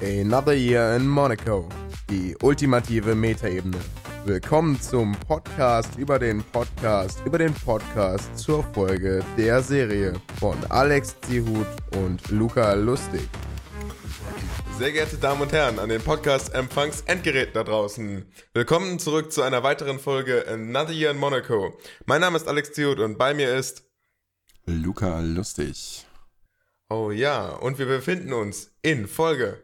Another Year in Monaco. Die ultimative Metaebene. Willkommen zum Podcast über den Podcast über den Podcast zur Folge der Serie von Alex Zihut und Luca Lustig. Sehr geehrte Damen und Herren an den Podcast-Empfangs-Endgeräten da draußen. Willkommen zurück zu einer weiteren Folge Another Year in Monaco. Mein Name ist Alex Zihut und bei mir ist Luca Lustig. Oh ja, und wir befinden uns in Folge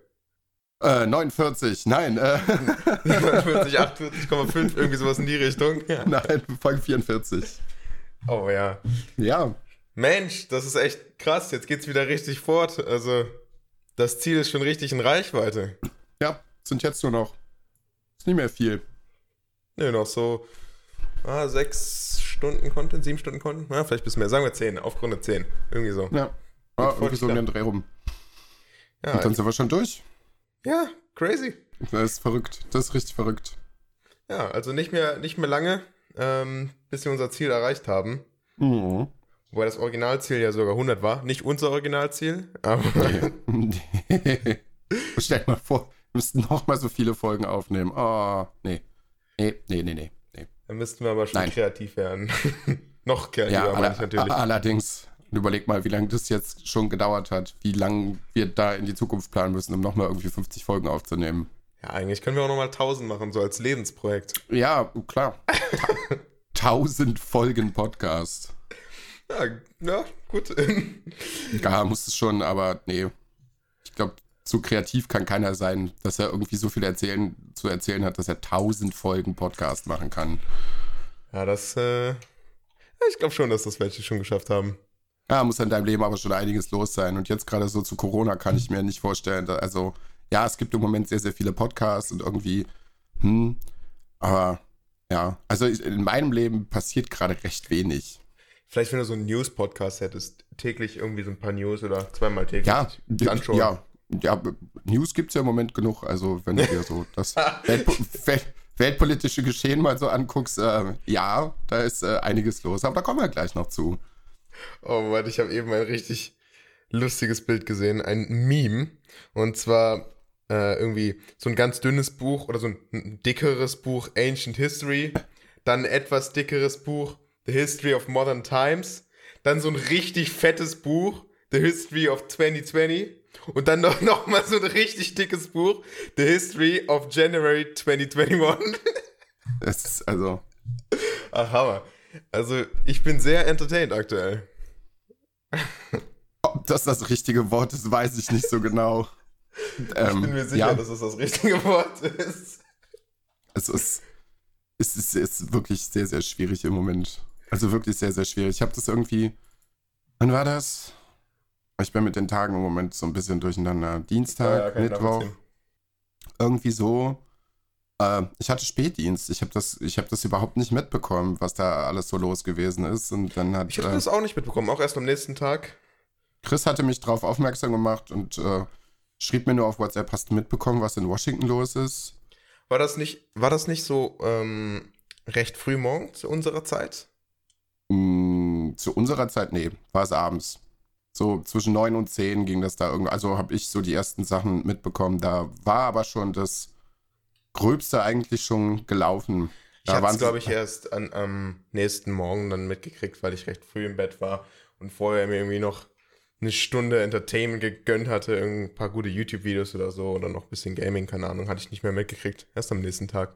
Äh, 49, nein, äh, 49, 48,5, irgendwie sowas in die Richtung. Ja. nein, Folge 44. Oh ja. Ja, Mensch, das ist echt krass. Jetzt geht's wieder richtig fort. Also, das Ziel ist schon richtig in Reichweite. ja, sind jetzt nur noch, ist nicht mehr viel. Ne, noch so ah, sechs Stunden Content, sieben Stunden Content. Ja, vielleicht bisschen mehr. Sagen wir zehn, aufgerundet zehn. Irgendwie so. Ja, voll irgendwie so um den Dreh rum. Ja, Und dann sind wir schon durch. ja crazy. Das ist verrückt, das ist richtig verrückt. Ja, also nicht mehr, nicht mehr lange, ähm, bis wir unser Ziel erreicht haben. Mhm. Wobei das Originalziel ja sogar 100 war. Nicht unser Originalziel, aber Stell dir mal vor, wir müssten noch mal so viele Folgen aufnehmen. Oh, nee. Nee, nee, nee, nee. nee. da müssten wir aber schon Nein. kreativ werden. Noch kreativer, Ja, ich natürlich. allerdings, überleg mal, wie lange das jetzt schon gedauert hat, wie lange wir da in die Zukunft planen müssen, um nochmal irgendwie 50 Folgen aufzunehmen. Ja, eigentlich können wir auch nochmal 1000 machen, so als Lebensprojekt. Ja, klar. Ta Tausend Folgen Podcast. Ja, ja gut. Ja, muss es schon, aber nee. Ich glaube, so kreativ kann keiner sein, dass er irgendwie so viel erzählen, zu erzählen hat, dass er tausend Folgen Podcast machen kann. ja, das, äh, ich glaube schon, dass das welche schon geschafft haben. Ja, muss in deinem Leben aber schon einiges los sein. Und jetzt gerade so zu Corona kann ich mir nicht vorstellen. da- Also, ja, es gibt im Moment sehr, sehr viele Podcasts und irgendwie, hm, aber ja, also ich, in meinem Leben passiert gerade recht wenig. Vielleicht, wenn du so einen News-Podcast hättest, täglich irgendwie so ein paar News oder zweimal täglich Ja, die anschauen. ja, ja, News gibt es ja im Moment genug. Also, wenn du dir so das Weltpo Welt weltpolitische Geschehen mal so anguckst, äh, ja, da ist äh, einiges los. Aber da kommen wir gleich noch zu. Oh Mann, ich habe eben ein richtig lustiges Bild gesehen, ein Meme. Und zwar äh, irgendwie so ein ganz dünnes Buch oder so ein, dickeres Buch, Ancient History. Dann ein etwas dickeres Buch, The History of Modern Times. Dann so ein richtig fettes Buch, The History of 2020. Und dann noch, noch mal so ein richtig dickes Buch, The History of January 2021. Es ist also, Ach, Hammer. Also, ich bin sehr entertained aktuell. ob das das richtige Wort ist, weiß ich nicht so genau. Ähm, Ich bin mir sicher, ja, dass es das richtige Wort ist. es ist, es ist, es ist wirklich sehr, sehr schwierig im Moment. Also wirklich sehr, sehr schwierig. Ich habe das irgendwie, wann war das? Ich bin mit den Tagen im Moment so ein bisschen durcheinander. Dienstag, kann ich Mittwoch. irgendwie so. Äh, ich hatte Spätdienst. Ich habe das, ich hab das überhaupt nicht mitbekommen, was da alles so los gewesen ist. Und dann hat Ich habe äh, das auch nicht mitbekommen, auch erst am nächsten Tag. Chris hatte mich darauf aufmerksam gemacht und äh, schrieb mir nur auf WhatsApp, hast du mitbekommen, was in Washington los ist? War das nicht, war das nicht so ähm, recht früh morgens zu unserer Zeit? Mm, zu unserer Zeit, nee, war es abends. So zwischen 9 und 10 ging das da irgendwie. Also habe ich so die ersten Sachen mitbekommen. Da war aber schon das Gröbste eigentlich schon gelaufen. Ich Da waren es, glaube ich, erst an, am nächsten Morgen dann mitgekriegt, weil ich recht früh im Bett war und vorher mir irgendwie noch eine Stunde Entertainment gegönnt hatte, ein paar gute YouTube-Videos oder so oder noch ein bisschen Gaming, keine Ahnung, hatte ich nicht mehr mitgekriegt. Erst am nächsten Tag.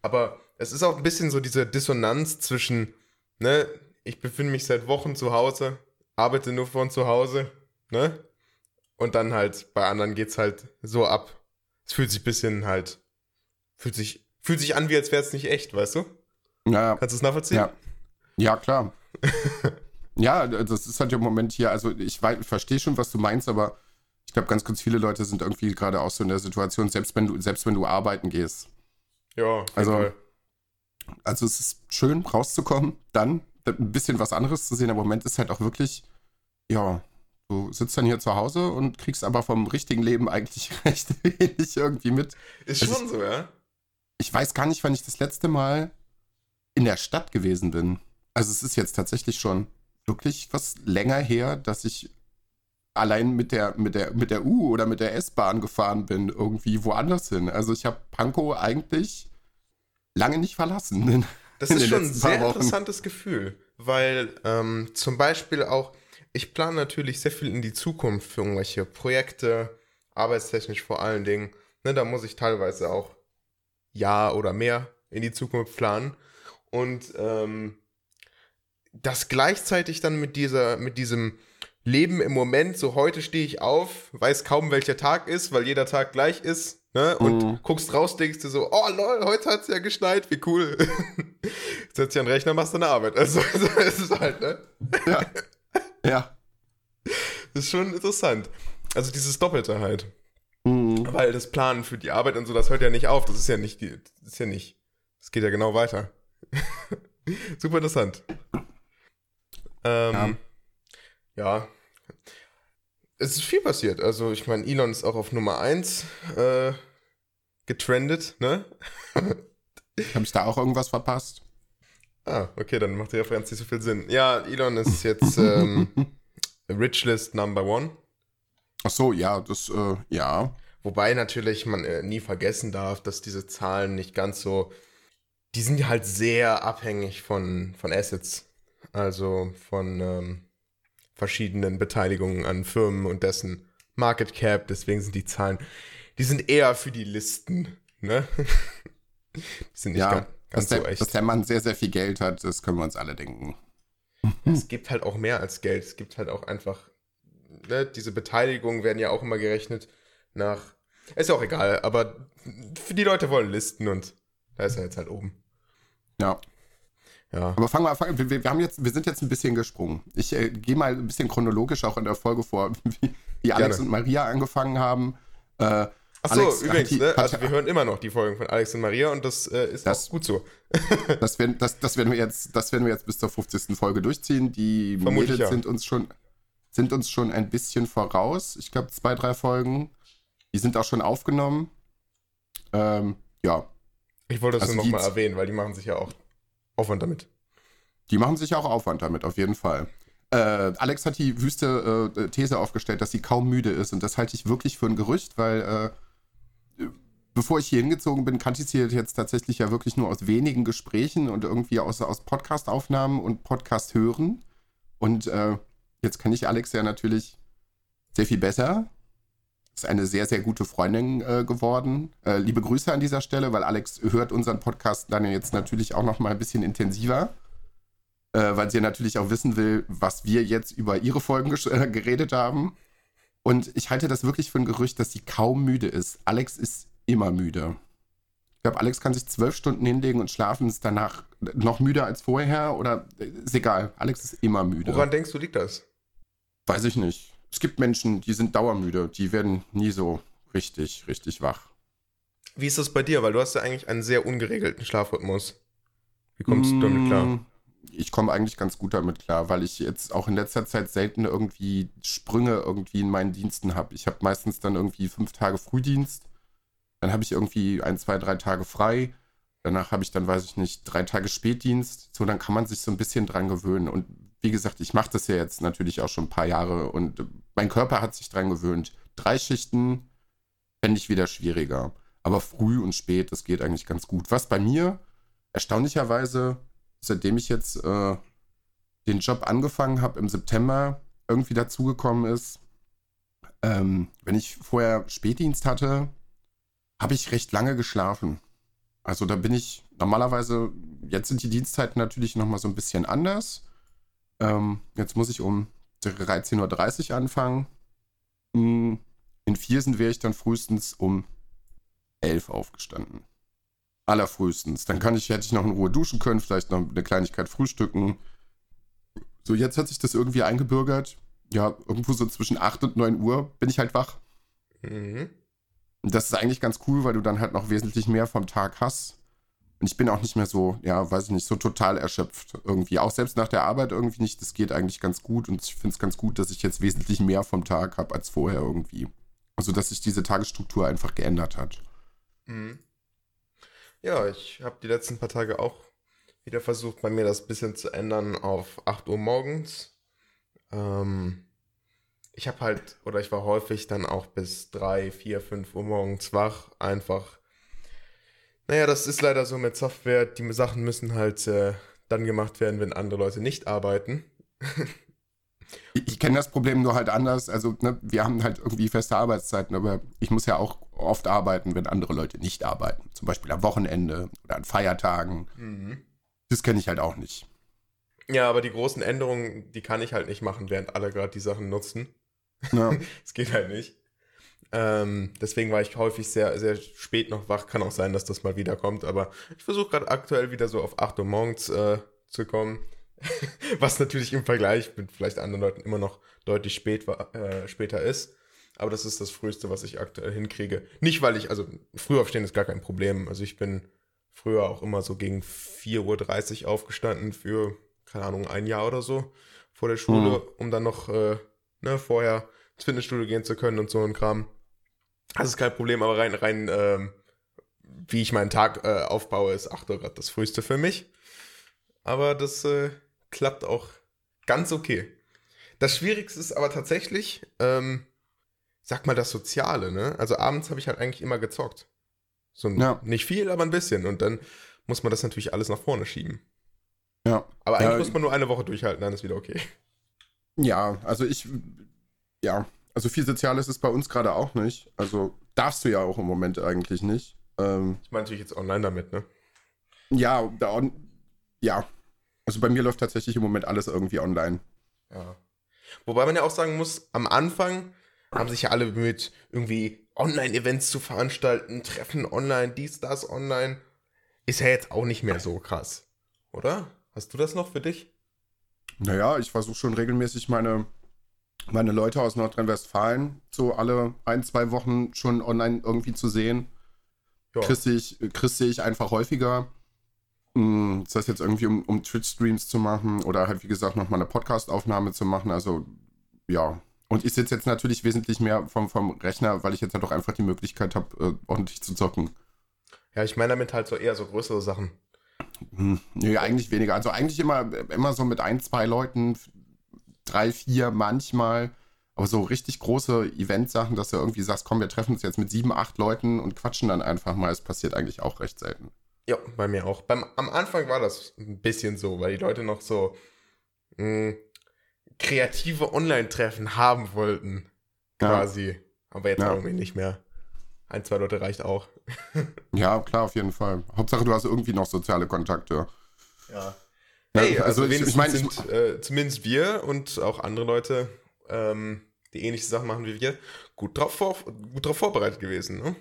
Aber es ist auch ein bisschen so diese Dissonanz zwischen, ne, ich befinde mich seit Wochen zu Hause, arbeite nur von zu Hause, ne? Und dann halt bei anderen geht's halt so ab. Es fühlt sich ein bisschen halt, fühlt sich, fühlt sich an, wie als wäre es nicht echt, weißt du? Ja, Kannst du es nachvollziehen? Ja, ja klar. ja, das ist halt im Moment hier, also ich, verstehe schon, was du meinst, aber ich glaube, ganz, ganz viele Leute sind irgendwie gerade auch so in der Situation, selbst wenn du, selbst wenn du arbeiten gehst. Ja, Also- Fall. Also es ist schön, rauszukommen, dann ein bisschen was anderes zu sehen, aber im Moment ist halt auch wirklich, ja, du sitzt dann hier zu Hause und kriegst aber vom richtigen Leben eigentlich recht wenig irgendwie mit. Ist schon so, ja? Ich weiß gar nicht, wann ich das letzte Mal in der Stadt gewesen bin. Also es ist jetzt tatsächlich schon wirklich was länger her, dass ich allein mit der, mit der, mit der U oder mit der S-Bahn gefahren bin, irgendwie woanders hin. Also ich habe Pankow eigentlich lange nicht verlassen. Das ist schon ein sehr interessantes Gefühl, weil ähm, zum Beispiel auch, ich plane natürlich sehr viel in die Zukunft für irgendwelche Projekte, arbeitstechnisch vor allen Dingen. Ne, da muss ich teilweise auch Jahr oder mehr in die Zukunft planen. Und ähm, das gleichzeitig dann mit dieser, mit diesem Leben im Moment, so heute stehe ich auf, weiß kaum welcher Tag ist, weil jeder Tag gleich ist, ne? Und mhm. guckst raus, denkst du so, oh lol, heute hat es ja geschneit, wie cool. Setz dich an den Rechner, machst deine Arbeit. Also, so ist es halt, ne? Ja. ja. Das ist schon interessant. Also dieses Doppelte halt. Mhm. Weil das Planen für die Arbeit und so, das hört ja nicht auf. Das ist ja nicht, das ist ja nicht, das geht ja genau weiter. Super interessant. Ähm, ja. ja. Es ist viel passiert. Also, ich meine, Elon ist auch auf Nummer 1 äh, getrendet, ne? Habe ich da auch irgendwas verpasst? Ah, okay, dann macht die Referenz nicht so viel Sinn. Ja, Elon ist jetzt ähm, Richlist Number One. Ach so, ja, das, äh, ja. Wobei natürlich man äh, nie vergessen darf, dass diese Zahlen nicht ganz so, die sind halt sehr abhängig von, von Assets, also von ähm, verschiedenen Beteiligungen an Firmen und dessen Market Cap. Deswegen sind die Zahlen, die sind eher für die Listen, ne? die sind nicht ja, ganz, ganz so der, echt. Dass der Mann sehr, sehr viel Geld hat, das können wir uns alle denken. Es gibt halt auch mehr als Geld. Es gibt halt auch einfach ne, diese Beteiligungen werden ja auch immer gerechnet nach. Ist ja auch egal, aber für die Leute wollen Listen und da ist er jetzt halt oben. Ja. Ja. Aber fangen wir, fangen, wir, wir, haben jetzt, wir sind jetzt ein bisschen gesprungen. Ich äh, gehe mal ein bisschen chronologisch auch in der Folge vor, wie, wie Alex und Maria angefangen haben. Äh, Achso, übrigens, ne? also wir hören immer noch die Folgen von Alex und Maria und das äh, ist das, auch gut so. das, werden, das, das, werden wir jetzt, das werden wir jetzt bis zur 50. Folge durchziehen. Die Vermutlich Mädels ja. sind uns schon sind uns schon ein bisschen voraus. Ich glaube, zwei, drei Folgen. Die sind auch schon aufgenommen. Ähm, ja. Ich wollte das also nur nochmal erwähnen, weil die machen sich ja auch Aufwand damit. Die machen sich auch Aufwand damit, auf jeden Fall. Äh, Alex hat die wüste äh, These aufgestellt, dass sie kaum müde ist. Und das halte ich wirklich für ein Gerücht, weil äh, bevor ich hier hingezogen bin, kannte ich sie jetzt tatsächlich ja wirklich nur aus wenigen Gesprächen und irgendwie aus, aus Podcast-Aufnahmen und Podcast hören. Und äh, Jetzt kenne ich Alex ja natürlich sehr viel besser. Ist eine sehr, sehr gute Freundin äh, geworden. Äh, liebe Grüße an dieser Stelle, weil Alex hört unseren Podcast dann jetzt natürlich auch noch mal ein bisschen intensiver. Äh, weil sie natürlich auch wissen will, was wir jetzt über ihre Folgen äh, geredet haben. Und ich halte das wirklich für ein Gerücht, dass sie kaum müde ist. Alex ist immer müde. Ich glaube, Alex kann sich zwölf Stunden hinlegen und schlafen, ist danach noch müder als vorher oder äh, ist egal. Alex ist immer müde. Woran denkst du, liegt das? Weiß ich nicht. Es gibt Menschen, die sind dauermüde, die werden nie so richtig, richtig wach. Wie ist das bei dir? Weil du hast ja eigentlich einen sehr ungeregelten Schlafrhythmus. Wie kommst mmh, du damit klar? Mm, ich komme eigentlich ganz gut damit klar, weil ich jetzt auch in letzter Zeit selten irgendwie Sprünge irgendwie in meinen Diensten habe. Ich habe meistens dann irgendwie fünf Tage Frühdienst, dann habe ich irgendwie ein, zwei, drei Tage frei. Danach habe ich dann, weiß ich nicht, drei Tage Spätdienst. So, dann kann man sich so ein bisschen dran gewöhnen. Und wie gesagt, ich mache das ja jetzt natürlich auch schon ein paar Jahre und mein Körper hat sich dran gewöhnt. Drei Schichten fände ich wieder schwieriger. Aber früh und spät, das geht eigentlich ganz gut. Was bei mir erstaunlicherweise, seitdem ich jetzt äh, den Job angefangen habe im September, irgendwie dazugekommen ist, ähm, wenn ich vorher Spätdienst hatte, habe ich recht lange geschlafen. Also da bin ich normalerweise, jetzt sind die Dienstzeiten natürlich nochmal so ein bisschen anders. Ähm, jetzt muss ich um 13.30 Uhr anfangen. Hm, in Viersen wäre ich dann frühestens um 11 Uhr aufgestanden. Allerfrühestens. Dann kann ich, hätte ich noch in Ruhe duschen können, vielleicht noch eine Kleinigkeit frühstücken. So, jetzt hat sich das irgendwie eingebürgert. Ja, irgendwo so zwischen 8 und 9 Uhr bin ich halt wach. Mhm. Das ist eigentlich ganz cool, weil du dann halt noch wesentlich mehr vom Tag hast. Und ich bin auch nicht mehr so, ja, weiß ich nicht, so total erschöpft irgendwie. Auch selbst nach der Arbeit irgendwie nicht. Das geht eigentlich ganz gut. Und ich finde es ganz gut, dass ich jetzt wesentlich mehr vom Tag habe als vorher irgendwie. Also, dass sich diese Tagesstruktur einfach geändert hat. Mhm. Ja, ich habe die letzten paar Tage auch wieder versucht, bei mir das bisschen zu ändern auf 8 Uhr morgens. Ähm, ich habe halt, oder ich war häufig dann auch bis drei, vier, fünf Uhr morgens wach, einfach. Naja, das ist leider so mit Software. Die Sachen müssen halt äh, dann gemacht werden, wenn andere Leute nicht arbeiten. ich, kenne das Problem nur halt anders. Also, ne, wir haben halt irgendwie feste Arbeitszeiten, aber ich muss ja auch oft arbeiten, wenn andere Leute nicht arbeiten. Zum Beispiel am Wochenende oder an Feiertagen. Mhm. Das kenne ich halt auch nicht. Ja, aber die großen Änderungen, die kann ich halt nicht machen, während alle gerade die Sachen nutzen. Ja. Es geht halt nicht. Ähm, deswegen war ich häufig sehr, sehr spät noch wach. Kann auch sein, dass das mal wieder kommt, aber ich versuche gerade aktuell wieder so auf 8 Uhr morgens äh, zu kommen. Was natürlich im Vergleich mit vielleicht anderen Leuten immer noch deutlich spät war, äh, später ist. Aber das ist das Früheste, was ich aktuell hinkriege. Nicht, weil ich, also früh aufstehen ist gar kein Problem. Also ich bin früher auch immer so gegen 4.30 Uhr aufgestanden für, keine Ahnung, ein Jahr oder so vor der Schule, mhm. um dann noch äh, ne, vorher ins Fitnessstudio gehen zu können und so ein Kram. Das ist kein Problem, aber rein, rein ähm, wie ich meinen Tag äh, aufbaue, ist 8 Uhr gerade das Frühste für mich. Aber das äh, klappt auch ganz okay. Das Schwierigste ist aber tatsächlich, ähm, sag mal, das Soziale, ne? Also abends habe ich halt eigentlich immer gezockt. So ja. nicht viel, aber ein bisschen. Und dann muss man das natürlich alles nach vorne schieben. Ja. Aber eigentlich ja, muss man nur eine Woche durchhalten, dann ist wieder okay. Ja, also ich, ja, also viel Soziales ist bei uns gerade auch nicht. Also darfst du ja auch im Moment eigentlich nicht. Ähm, ich meine natürlich jetzt online damit, ne? Ja, da, ja. Also bei mir läuft tatsächlich im Moment alles irgendwie online. Ja. Wobei man ja auch sagen muss, am Anfang haben sich ja alle bemüht, irgendwie Online-Events zu veranstalten, Treffen online, dies, das online. Ist ja jetzt auch nicht mehr so krass, oder? Hast du das noch für dich? Naja, ich versuche schon regelmäßig meine, meine Leute aus Nordrhein-Westfalen so alle ein, zwei Wochen schon online irgendwie zu sehen. Ja. Chris sehe ich, Chris sehe ich einfach häufiger. Das heißt jetzt irgendwie, um, um Twitch-Streams zu machen oder halt, wie gesagt, nochmal eine Podcast-Aufnahme zu machen. Also, ja. Und ich sitze jetzt natürlich wesentlich mehr vom, vom Rechner, weil ich jetzt halt auch einfach die Möglichkeit habe, äh, ordentlich zu zocken. Ja, ich meine damit halt so eher so größere Sachen. Hm, nee, eigentlich weniger. Also eigentlich immer, immer so mit ein, zwei Leuten, drei, vier manchmal. Aber so richtig große Eventsachen, dass du irgendwie sagst, komm, wir treffen uns jetzt mit sieben, acht Leuten und quatschen dann einfach mal, es passiert eigentlich auch recht selten. Ja, bei mir auch. Beim, am Anfang war das ein bisschen so, weil die Leute noch so mh, hm, kreative Online-Treffen haben wollten. Quasi. Ja. Aber jetzt ja. irgendwie nicht mehr. Ein, zwei Leute reicht auch. ja, klar, auf jeden Fall. Hauptsache, du hast irgendwie noch soziale Kontakte. Ja. Hey, ja, also, also ich, ich meine, sind äh, zumindest wir und auch andere Leute, ähm, die ähnliche Sachen machen wie wir, gut drauf, vor, gut drauf vorbereitet gewesen, ne?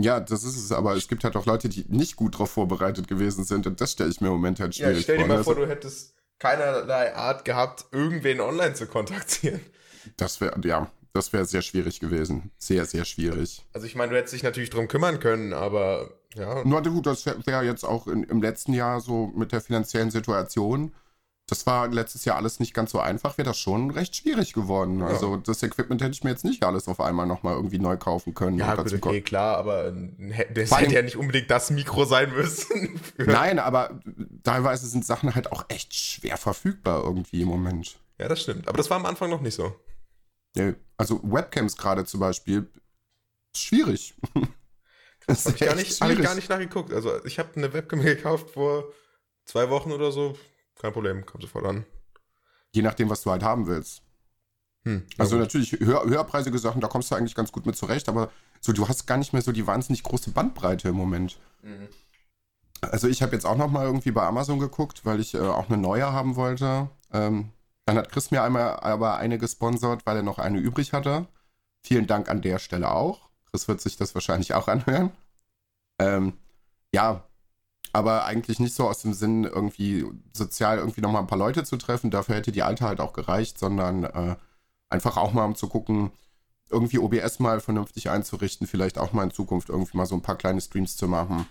Ja, das ist es, aber es gibt halt auch Leute, die nicht gut darauf vorbereitet gewesen sind und das stelle ich mir im Moment halt schwierig vor. Ja, stell dir vor, mal vor, du hättest keinerlei Art gehabt, irgendwen online zu kontaktieren. Das wäre, ja, das wäre sehr schwierig gewesen. Sehr, sehr schwierig. Also ich meine, du hättest dich natürlich drum kümmern können, aber ja. Na gut, das wäre wär jetzt auch in, im letzten Jahr so mit der finanziellen Situation. Das war letztes Jahr alles nicht ganz so einfach, wäre das schon recht schwierig geworden. Ja. Also das Equipment hätte ich mir jetzt nicht alles auf einmal nochmal irgendwie neu kaufen können. Ja, gut, okay, klar, aber das hätte ja nicht unbedingt das Mikro sein müssen. Nein, aber teilweise sind Sachen halt auch echt schwer verfügbar irgendwie im Moment. Ja, das stimmt. Aber das war am Anfang noch nicht so. Also Webcams gerade zum Beispiel, schwierig. Das habe ich, gar nicht, hab ich gar nicht nachgeguckt. Also ich habe eine Webcam gekauft vor zwei Wochen oder so. Kein Problem, kommt sofort an. Je nachdem, was du halt haben willst. Hm, also gut. natürlich höher, höherpreisige Sachen, da kommst du eigentlich ganz gut mit zurecht, aber so du hast gar nicht mehr so die wahnsinnig große Bandbreite im Moment. Mhm. Also ich habe jetzt auch noch mal irgendwie bei Amazon geguckt, weil ich äh, auch eine neue haben wollte. Ähm, dann hat Chris mir einmal aber eine gesponsert, weil er noch eine übrig hatte. Vielen Dank an der Stelle auch. Chris wird sich das wahrscheinlich auch anhören. Ähm, ja, aber eigentlich nicht so aus dem Sinn, irgendwie sozial irgendwie nochmal ein paar Leute zu treffen. Dafür hätte die alte halt auch gereicht, sondern äh, einfach auch mal um zu gucken, irgendwie OBS mal vernünftig einzurichten, vielleicht auch mal in Zukunft irgendwie mal so ein paar kleine Streams zu machen.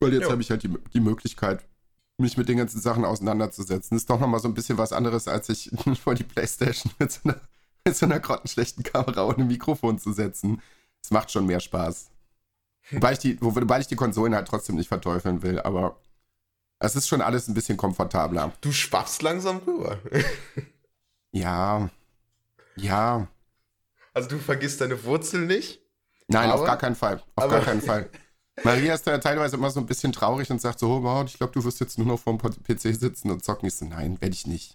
Weil jetzt habe ich halt die, die Möglichkeit, mich mit den ganzen Sachen auseinanderzusetzen. Ist doch nochmal so ein bisschen was anderes, als sich vor die Playstation mit so einer, mit so einer grottenschlechten Kamera und einem Mikrofon zu setzen. Es macht schon mehr Spaß. Wobei ich, die, wobei ich die Konsolen halt trotzdem nicht verteufeln will, aber es ist schon alles ein bisschen komfortabler. Du schwappst langsam rüber. ja. Ja. Also du vergisst deine Wurzeln nicht? Nein, Aber- auf gar keinen Fall. Auf aber- gar keinen Fall. Maria ist da teilweise immer so ein bisschen traurig und sagt so, oh, wow, ich glaube, du wirst jetzt nur noch vorm PC sitzen und zocken. Ich so, nein, werde ich nicht.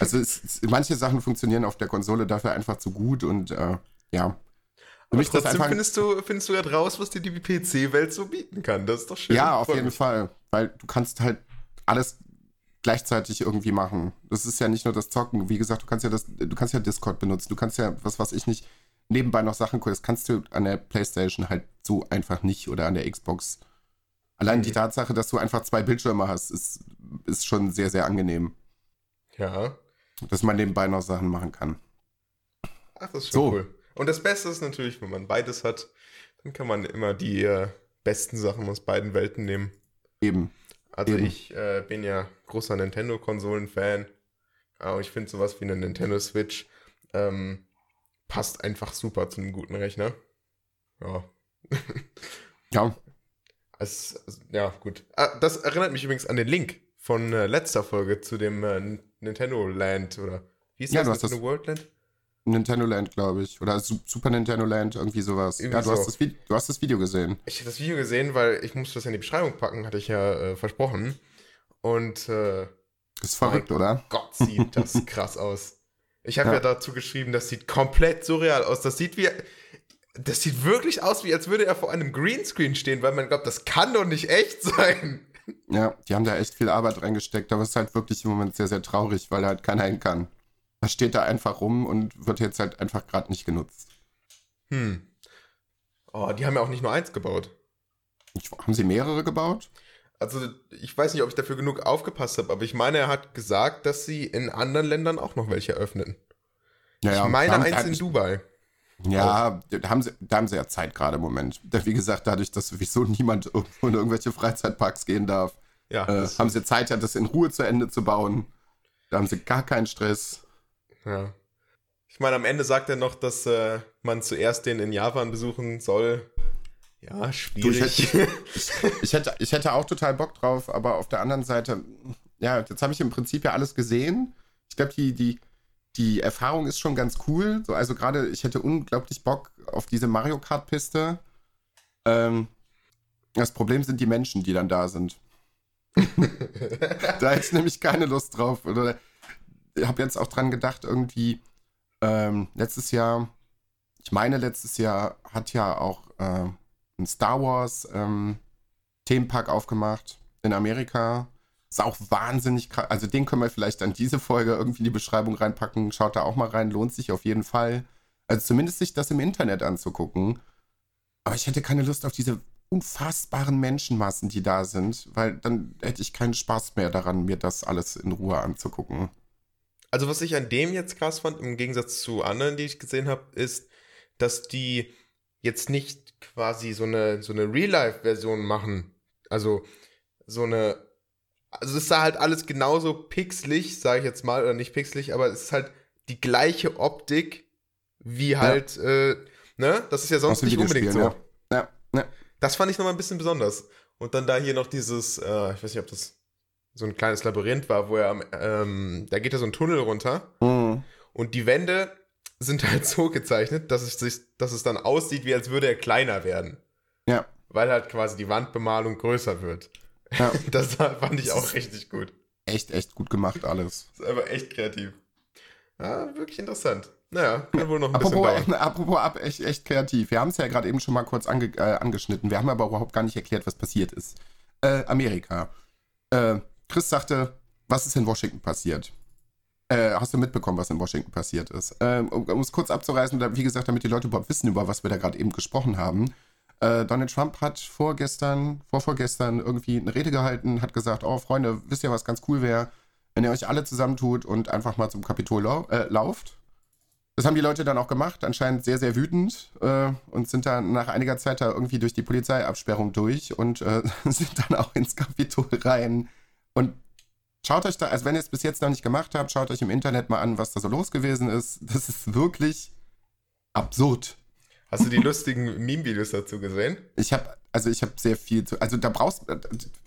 Also es, es, manche Sachen funktionieren auf der Konsole dafür einfach zu gut und äh, ja. Für Aber mich das trotzdem einfach, findest du, findest du gerade raus, was dir die PC-Welt so bieten kann. Das ist doch schön. ja, auf jeden mich. Fall. Weil du kannst halt alles gleichzeitig irgendwie machen. Das ist ja nicht nur das Zocken. Wie gesagt, du kannst ja das, du kannst ja Discord benutzen. Du kannst ja, was weiß ich nicht, nebenbei noch Sachen gucken. Das kannst du an der Playstation halt so einfach nicht oder an der Xbox. Allein Mhm. die Tatsache, dass du einfach zwei Bildschirme hast, ist, ist schon sehr, sehr angenehm. Ja. Dass man nebenbei noch Sachen machen kann. Ach, das ist schon So. cool. Und das Beste ist natürlich, wenn man beides hat, dann kann man immer die äh, besten Sachen aus beiden Welten nehmen. Eben. Also Eben. ich äh, bin ja großer Nintendo-Konsolen-Fan. Aber ich finde sowas wie eine Nintendo Switch ähm, passt einfach super zu einem guten Rechner. Ja. Ja, es- ja, gut. Ah, das erinnert mich übrigens an den Link von äh, letzter Folge zu dem äh, Nintendo Land oder wie ist Ja, das? Nintendo World Land? Nintendo Land, glaube ich. Oder Su- Super Nintendo Land, irgendwie sowas. Irgendwie ja, du, so. hast das Vi- du hast das Video gesehen. Ich habe das Video gesehen, weil ich musste das in die Beschreibung packen, hatte ich ja äh, versprochen. Und äh, Ist verrückt, oder? Gott, sieht das krass aus. Ich habe ja. Ja. dazu geschrieben, das sieht komplett surreal aus. Das sieht wie. Das sieht wirklich aus, wie als würde er vor einem Greenscreen stehen, weil man glaubt, das kann doch nicht echt sein. Ja, die haben da echt viel Arbeit reingesteckt, aber es ist halt wirklich im Moment sehr, sehr traurig, weil halt keiner hin kann. Das steht da einfach rum und wird jetzt halt einfach gerade nicht genutzt. Hm. Oh, die haben ja auch nicht nur eins gebaut. Ich, haben sie mehrere gebaut? Also, ich weiß nicht, ob ich dafür genug aufgepasst habe, aber ich meine, er hat gesagt, dass sie in anderen Ländern auch noch welche öffnen. Ja, ja, ich meine, haben, eins da, in Dubai. Ja, da haben, sie, da haben sie ja Zeit gerade im Moment. Wie gesagt, dadurch, dass sowieso niemand irgendwo in irgendwelche Freizeitparks gehen darf, Ja, äh, haben sie Zeit, ja, das in Ruhe zu Ende zu bauen. Da haben sie gar keinen Stress. Ja. Ich meine, am Ende sagt er noch, dass äh, man zuerst den in Japan besuchen soll. Ja, Du, schwierig. ich, hätte, ich, ich, hätte, ich hätte auch total Bock drauf, aber auf der anderen Seite, ja, jetzt habe ich im Prinzip ja alles gesehen. Ich glaube, die, die, die Erfahrung ist schon ganz cool. So, also gerade, ich hätte unglaublich Bock auf diese Mario Kart-Piste. Ähm, das Problem sind die Menschen, die dann da sind. da hätte ich nämlich keine Lust drauf. Oder ich habe jetzt auch dran gedacht, irgendwie ähm, letztes Jahr, ich meine, letztes Jahr hat ja auch äh, ein Star Wars ähm, Themenpark aufgemacht in Amerika. Ist auch wahnsinnig krass. Also den können wir vielleicht an diese Folge irgendwie in die Beschreibung reinpacken. Schaut da auch mal rein, lohnt sich auf jeden Fall. Also zumindest sich das im Internet anzugucken. Aber ich hätte keine Lust auf diese unfassbaren Menschenmassen, die da sind, weil dann hätte ich keinen Spaß mehr daran, mir das alles in Ruhe anzugucken. Also, was ich an dem jetzt krass fand, im Gegensatz zu anderen, die ich gesehen habe, ist, dass die jetzt nicht quasi so eine, so eine Real-Life-Version machen. Also, so eine. Also, es sah halt alles genauso pixelig, sage ich jetzt mal, oder nicht pixelig, aber es ist halt die gleiche Optik wie halt, äh, ne? Das ist ja sonst nicht unbedingt so. Videospiel, Ja, ja. Das fand ich nochmal ein bisschen besonders. Und dann da hier noch dieses, äh, ich weiß nicht, ob das so ein kleines Labyrinth war, wo er am, ähm, da geht ja so ein Tunnel runter Mhm. und die Wände sind halt so gezeichnet, dass es, sich, dass es dann aussieht, wie als würde er kleiner werden. Ja. Weil halt quasi die Wandbemalung größer wird. ja. Das fand ich auch richtig gut. Echt, echt gut gemacht alles. Das ist einfach echt kreativ. Ja, wirklich interessant. Naja, kann wohl noch ein bisschen Apropos, dauern. apropos ab, echt, echt kreativ. Wir haben es ja gerade eben schon mal kurz ange, äh, angeschnitten. Wir haben aber überhaupt gar nicht erklärt, was passiert ist. Äh, Amerika. Äh, Chris sagte, was ist in Washington passiert? Äh, hast du mitbekommen, was in Washington passiert ist? Ähm, um es kurz abzureißen, wie gesagt, damit die Leute überhaupt wissen, über was wir da gerade eben gesprochen haben. Äh, Donald Trump hat vorgestern, vorvorgestern irgendwie eine Rede gehalten, hat gesagt, oh Freunde, wisst ihr, was ganz cool wäre, wenn ihr euch alle zusammentut und einfach mal zum Kapitol lau äh, lauft. Das haben die Leute dann auch gemacht, anscheinend sehr, sehr wütend äh, und sind dann nach einiger Zeit da irgendwie durch die Polizeiabsperrung durch und äh, sind dann auch ins Kapitol rein. Und schaut euch da, also wenn ihr es bis jetzt noch nicht gemacht habt, schaut euch im Internet mal an, was da so los gewesen ist. Das ist wirklich absurd. Hast du die lustigen Meme-Videos dazu gesehen? Ich habe, also ich habe sehr viel zu, also da brauchst du.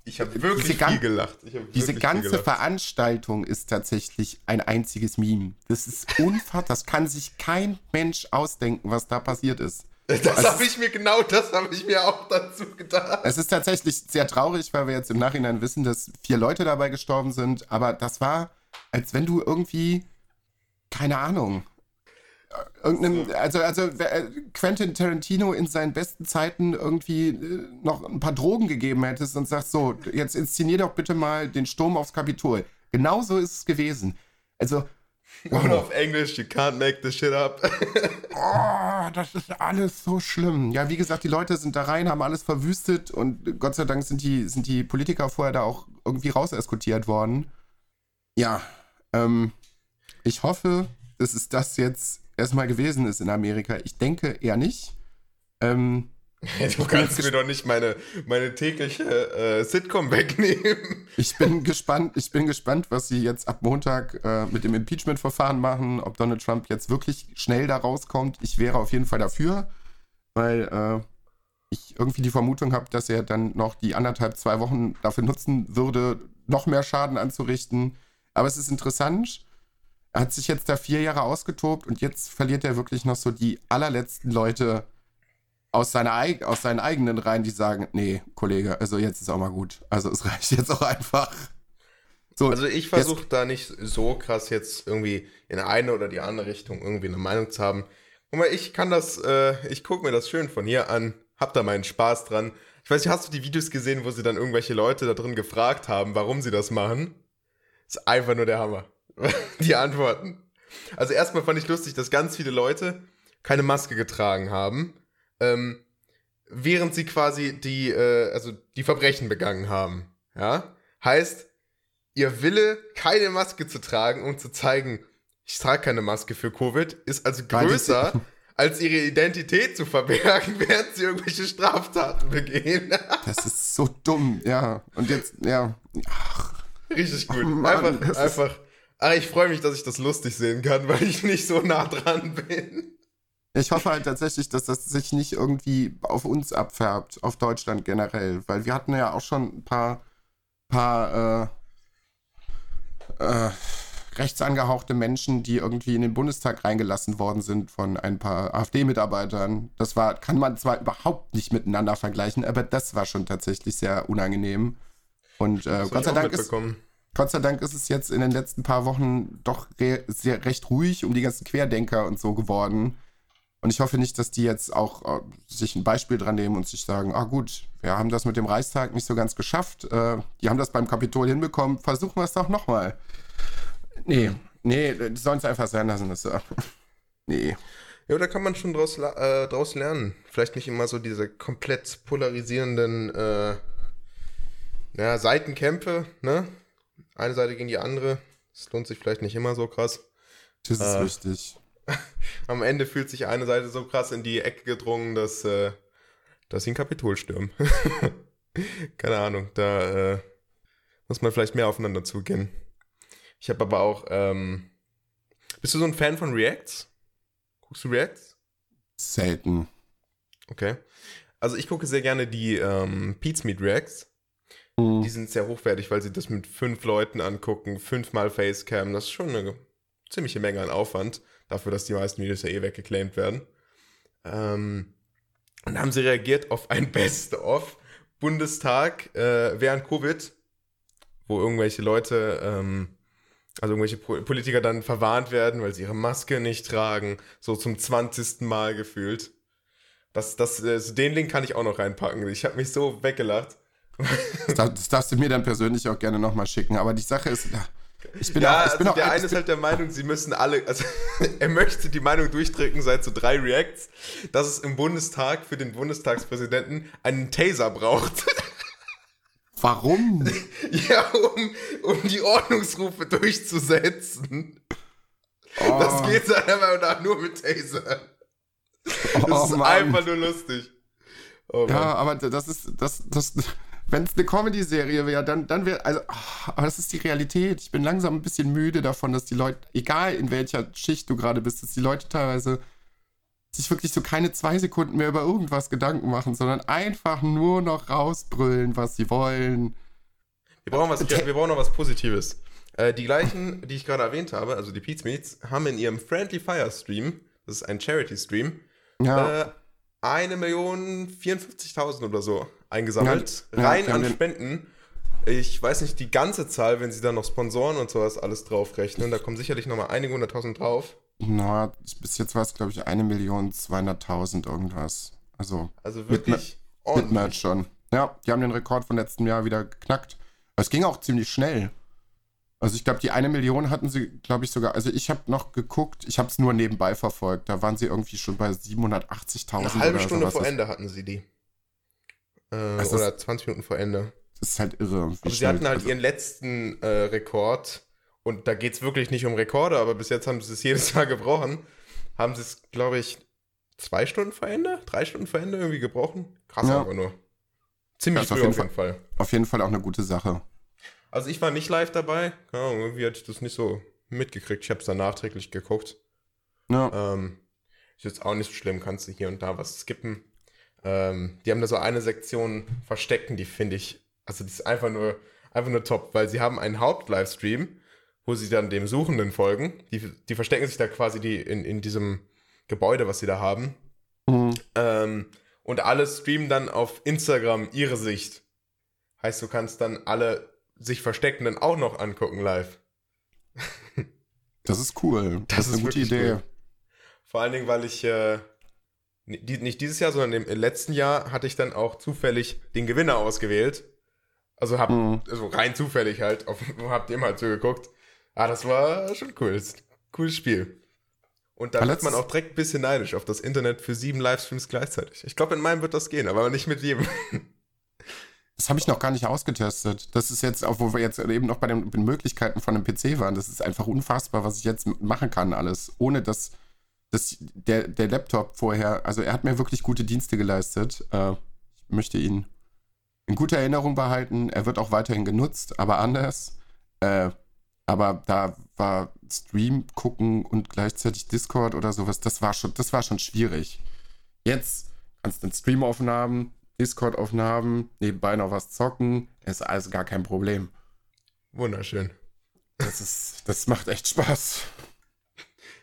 Ich habe wirklich gan- viel gelacht. Hab Diese wirklich viel ganze gelacht. Veranstaltung ist tatsächlich ein einziges Meme. Das ist unfassbar. das kann sich kein Mensch ausdenken, was da passiert ist. Das habe ich mir genau, das habe ich mir auch dazu gedacht. Es ist tatsächlich sehr traurig, weil wir jetzt im Nachhinein wissen, dass vier Leute dabei gestorben sind. Aber das war, als wenn du irgendwie, keine Ahnung, irgendeinem, also, also äh, Quentin Tarantino in seinen besten Zeiten irgendwie äh, noch ein paar Drogen gegeben hättest und sagst so, jetzt inszenier doch bitte mal den Sturm aufs Kapitol. Genauso ist es gewesen. Also, Und auf Englisch, you can't make this shit up. Oh, das ist alles so schlimm. Ja, wie gesagt, die Leute sind da rein, haben alles verwüstet und Gott sei Dank sind die, sind die Politiker vorher da auch irgendwie rauseskutiert worden. Ja, ähm, ich hoffe, dass es das jetzt erstmal gewesen ist in Amerika. Ich denke eher nicht. Ähm, Du kannst mir doch nicht meine, meine tägliche äh, Sitcom wegnehmen. ich bin gespannt, ich bin gespannt, was sie jetzt ab Montag äh, mit dem Impeachment-Verfahren machen, ob Donald Trump jetzt wirklich schnell da rauskommt. Ich wäre auf jeden Fall dafür, weil äh, ich irgendwie die Vermutung habe, dass er dann noch die anderthalb, zwei Wochen dafür nutzen würde, noch mehr Schaden anzurichten. Aber es ist interessant. Er hat sich jetzt da vier Jahre ausgetobt und jetzt verliert er wirklich noch so die allerletzten Leute aus, seiner, aus seinen eigenen Reihen, die sagen, nee, Kollege, also jetzt ist auch mal gut. Also es reicht jetzt auch einfach. So, Also ich versuche da nicht so krass jetzt irgendwie in eine oder die andere Richtung irgendwie eine Meinung zu haben. Guck mal, ich kann das, äh, ich gucke mir das schön von hier an, hab da meinen Spaß dran. Ich weiß nicht, hast du die Videos gesehen, wo sie dann irgendwelche Leute da drin gefragt haben, warum sie das machen? Ist einfach nur der Hammer. die Antworten. Also erstmal fand ich lustig, dass ganz viele Leute keine Maske getragen haben, ähm, während sie quasi die, äh, also die Verbrechen begangen haben. Ja? Heißt, ihr Wille, keine Maske zu tragen, um zu zeigen, ich trage keine Maske für Covid, ist also größer, als ihre Identität zu verbergen, während sie irgendwelche Straftaten begehen. das ist so dumm, ja. Und jetzt, ja. Richtig gut. Oh Mann, einfach, einfach. Ach, ich freue mich, dass ich das lustig sehen kann, weil ich nicht so nah dran bin. Ich hoffe halt tatsächlich, dass das sich nicht irgendwie auf uns abfärbt, auf Deutschland generell, weil wir hatten ja auch schon ein paar, paar äh, äh, rechtsangehauchte Menschen, die irgendwie in den Bundestag reingelassen worden sind von ein paar AfD-Mitarbeitern. Das war, kann man zwar überhaupt nicht miteinander vergleichen, aber das war schon tatsächlich sehr unangenehm. Und äh, Gott sei Dank ist. Gott sei Dank ist es jetzt in den letzten paar Wochen doch re sehr recht ruhig um die ganzen Querdenker und so geworden. Und ich hoffe nicht, dass die jetzt auch äh, sich ein Beispiel dran nehmen und sich sagen, ah gut, wir haben das mit dem Reichstag nicht so ganz geschafft. Äh, die haben das beim Kapitol hinbekommen, versuchen wir es doch nochmal. Nee, nee, die sollen es einfach sein lassen. Das, äh, nee. Ja, da kann man schon draus, äh, draus lernen. Vielleicht nicht immer so diese komplett polarisierenden äh, ja, Seitenkämpfe, ne? Eine Seite gegen die andere. Das lohnt sich vielleicht nicht immer so krass. Das ist Äh. richtig. Am Ende fühlt sich eine Seite so krass in die Ecke gedrungen, dass, äh, dass sie ein Kapitol stürmen. Keine Ahnung, da äh, muss man vielleicht mehr aufeinander zugehen. Ich habe aber auch, ähm, bist du so ein Fan von Reacts? Guckst du Reacts? Selten. Okay. Also ich gucke sehr gerne die ähm, Pete's Meat Reacts. Hm. Die sind sehr hochwertig, weil sie das mit fünf Leuten angucken, fünfmal Facecam. Das ist schon eine ziemliche Menge an Aufwand, dafür, dass die meisten Videos ja eh weggeclaimed werden. Ähm, und haben sie reagiert auf ein Best-of Bundestag äh, während Covid, wo irgendwelche Leute, ähm, also irgendwelche Po- Politiker dann verwarnt werden, weil sie ihre Maske nicht tragen, so zum 20. Mal gefühlt. Das, das, äh, den Link kann ich auch noch reinpacken. Ich habe mich so weggelacht. Das, darf- das darfst du mir dann persönlich auch gerne nochmal schicken. Aber die Sache ist, ich bin ja, auch, ich bin also auch der eine ist bin- halt der Meinung, sie müssen alle, also er möchte die Meinung durchdrücken seit so drei Reacts, dass es im Bundestag für den Bundestagspräsidenten einen Taser braucht. Warum? ja, um, um die Ordnungsrufe durchzusetzen. Oh, Das geht seiner Meinung nach nur mit Taser. Das oh, ist Mann. einfach nur lustig. Oh, Ja, aber das ist, das, das, wenn es eine Comedy-Serie wäre, dann, dann wäre, also, ah, aber das ist die Realität. Ich bin langsam ein bisschen müde davon, dass die Leute, egal in welcher Schicht du gerade bist, dass die Leute teilweise sich wirklich so keine zwei Sekunden mehr über irgendwas Gedanken machen, sondern einfach nur noch rausbrüllen, was sie wollen. Wir brauchen, was, wir brauchen noch was Positives. Äh, die gleichen, die ich gerade erwähnt habe, also die Pizza Meats, haben in ihrem Friendly Fire Stream, das ist ein Charity-Stream, Ja, äh, eine Million 54.000 oder so eingesammelt. Ja, ja, rein haben an den- Spenden. Ich weiß nicht die ganze Zahl, wenn sie dann noch Sponsoren und sowas alles draufrechnen. Da kommen sicherlich nochmal einige hunderttausend drauf. na, bis jetzt war es, glaube ich, eine Million 200.000 irgendwas. Also Also Mit wirklich mit ordentlich. Merch schon. Ja, die haben den Rekord von letztem Jahr wieder geknackt. Es ging auch ziemlich schnell. Also ich glaube, die eine Million hatten sie, glaube ich, sogar. Also ich habe noch geguckt, ich habe es nur nebenbei verfolgt. Da waren sie irgendwie schon bei 780.000 Eine halbe oder Stunde vor Ende hatten sie die. Äh, Also oder 20 Minuten vor Ende. Das ist halt irre. Aber sie hatten halt also- ihren letzten äh, Rekord. Und da geht es wirklich nicht um Rekorde, aber bis jetzt haben sie es jedes Mal gebrochen. Haben sie es, glaube ich, zwei Stunden vor Ende? Drei Stunden vor Ende irgendwie gebrochen? Krass Ja. aber nur. Ziemlich ist auf früh jeden auf jeden Fall. Auf jeden Fall auch eine gute Sache. Also ich war nicht live dabei. Ahnung, irgendwie hatte ich das nicht so mitgekriegt. Ich habe es dann nachträglich geguckt. Ja, Ähm, ist jetzt auch nicht so schlimm, kannst du hier und da was skippen. Ähm, die haben da so eine Sektion verstecken, die finde ich, also die ist einfach nur, einfach nur top, weil sie haben einen Haupt-Livestream, wo sie dann dem Suchenden folgen. Die, die verstecken sich da quasi die in, in diesem Gebäude, was sie da haben. Mhm. Ähm, und alle streamen dann auf Instagram ihre Sicht. Heißt, du kannst dann alle sich Versteckenden auch noch angucken live. das ist cool. Das, Das ist eine gute Idee. cool. Vor allen Dingen, weil ich äh, die, nicht dieses Jahr, sondern im letzten Jahr hatte ich dann auch zufällig den Gewinner ausgewählt. Also hab, Mhm. also rein zufällig halt, auf, hab dem halt zugeguckt. Ah, das war schon cool. Cooles Spiel. Und da wird man auch direkt ein bisschen neidisch auf das Internet für sieben Livestreams gleichzeitig. Ich glaube, in meinem wird das gehen, aber nicht mit jedem. Das habe ich noch gar nicht ausgetestet. Das ist jetzt, wo wir jetzt eben noch bei den, den Möglichkeiten von einem PC waren, das ist einfach unfassbar, was ich jetzt machen kann, alles. Ohne dass, dass der, der Laptop vorher, also er hat mir wirklich gute Dienste geleistet. Äh, ich möchte ihn in guter Erinnerung behalten. Er wird auch weiterhin genutzt, aber anders. Äh, aber da war Stream gucken und gleichzeitig Discord oder sowas, das war schon, das war schon schwierig. Jetzt kannst du einen Streamaufnahmen, Discord-Aufnahmen, nebenbei noch was zocken, ist also gar kein Problem. Wunderschön. Das ist, das macht echt Spaß.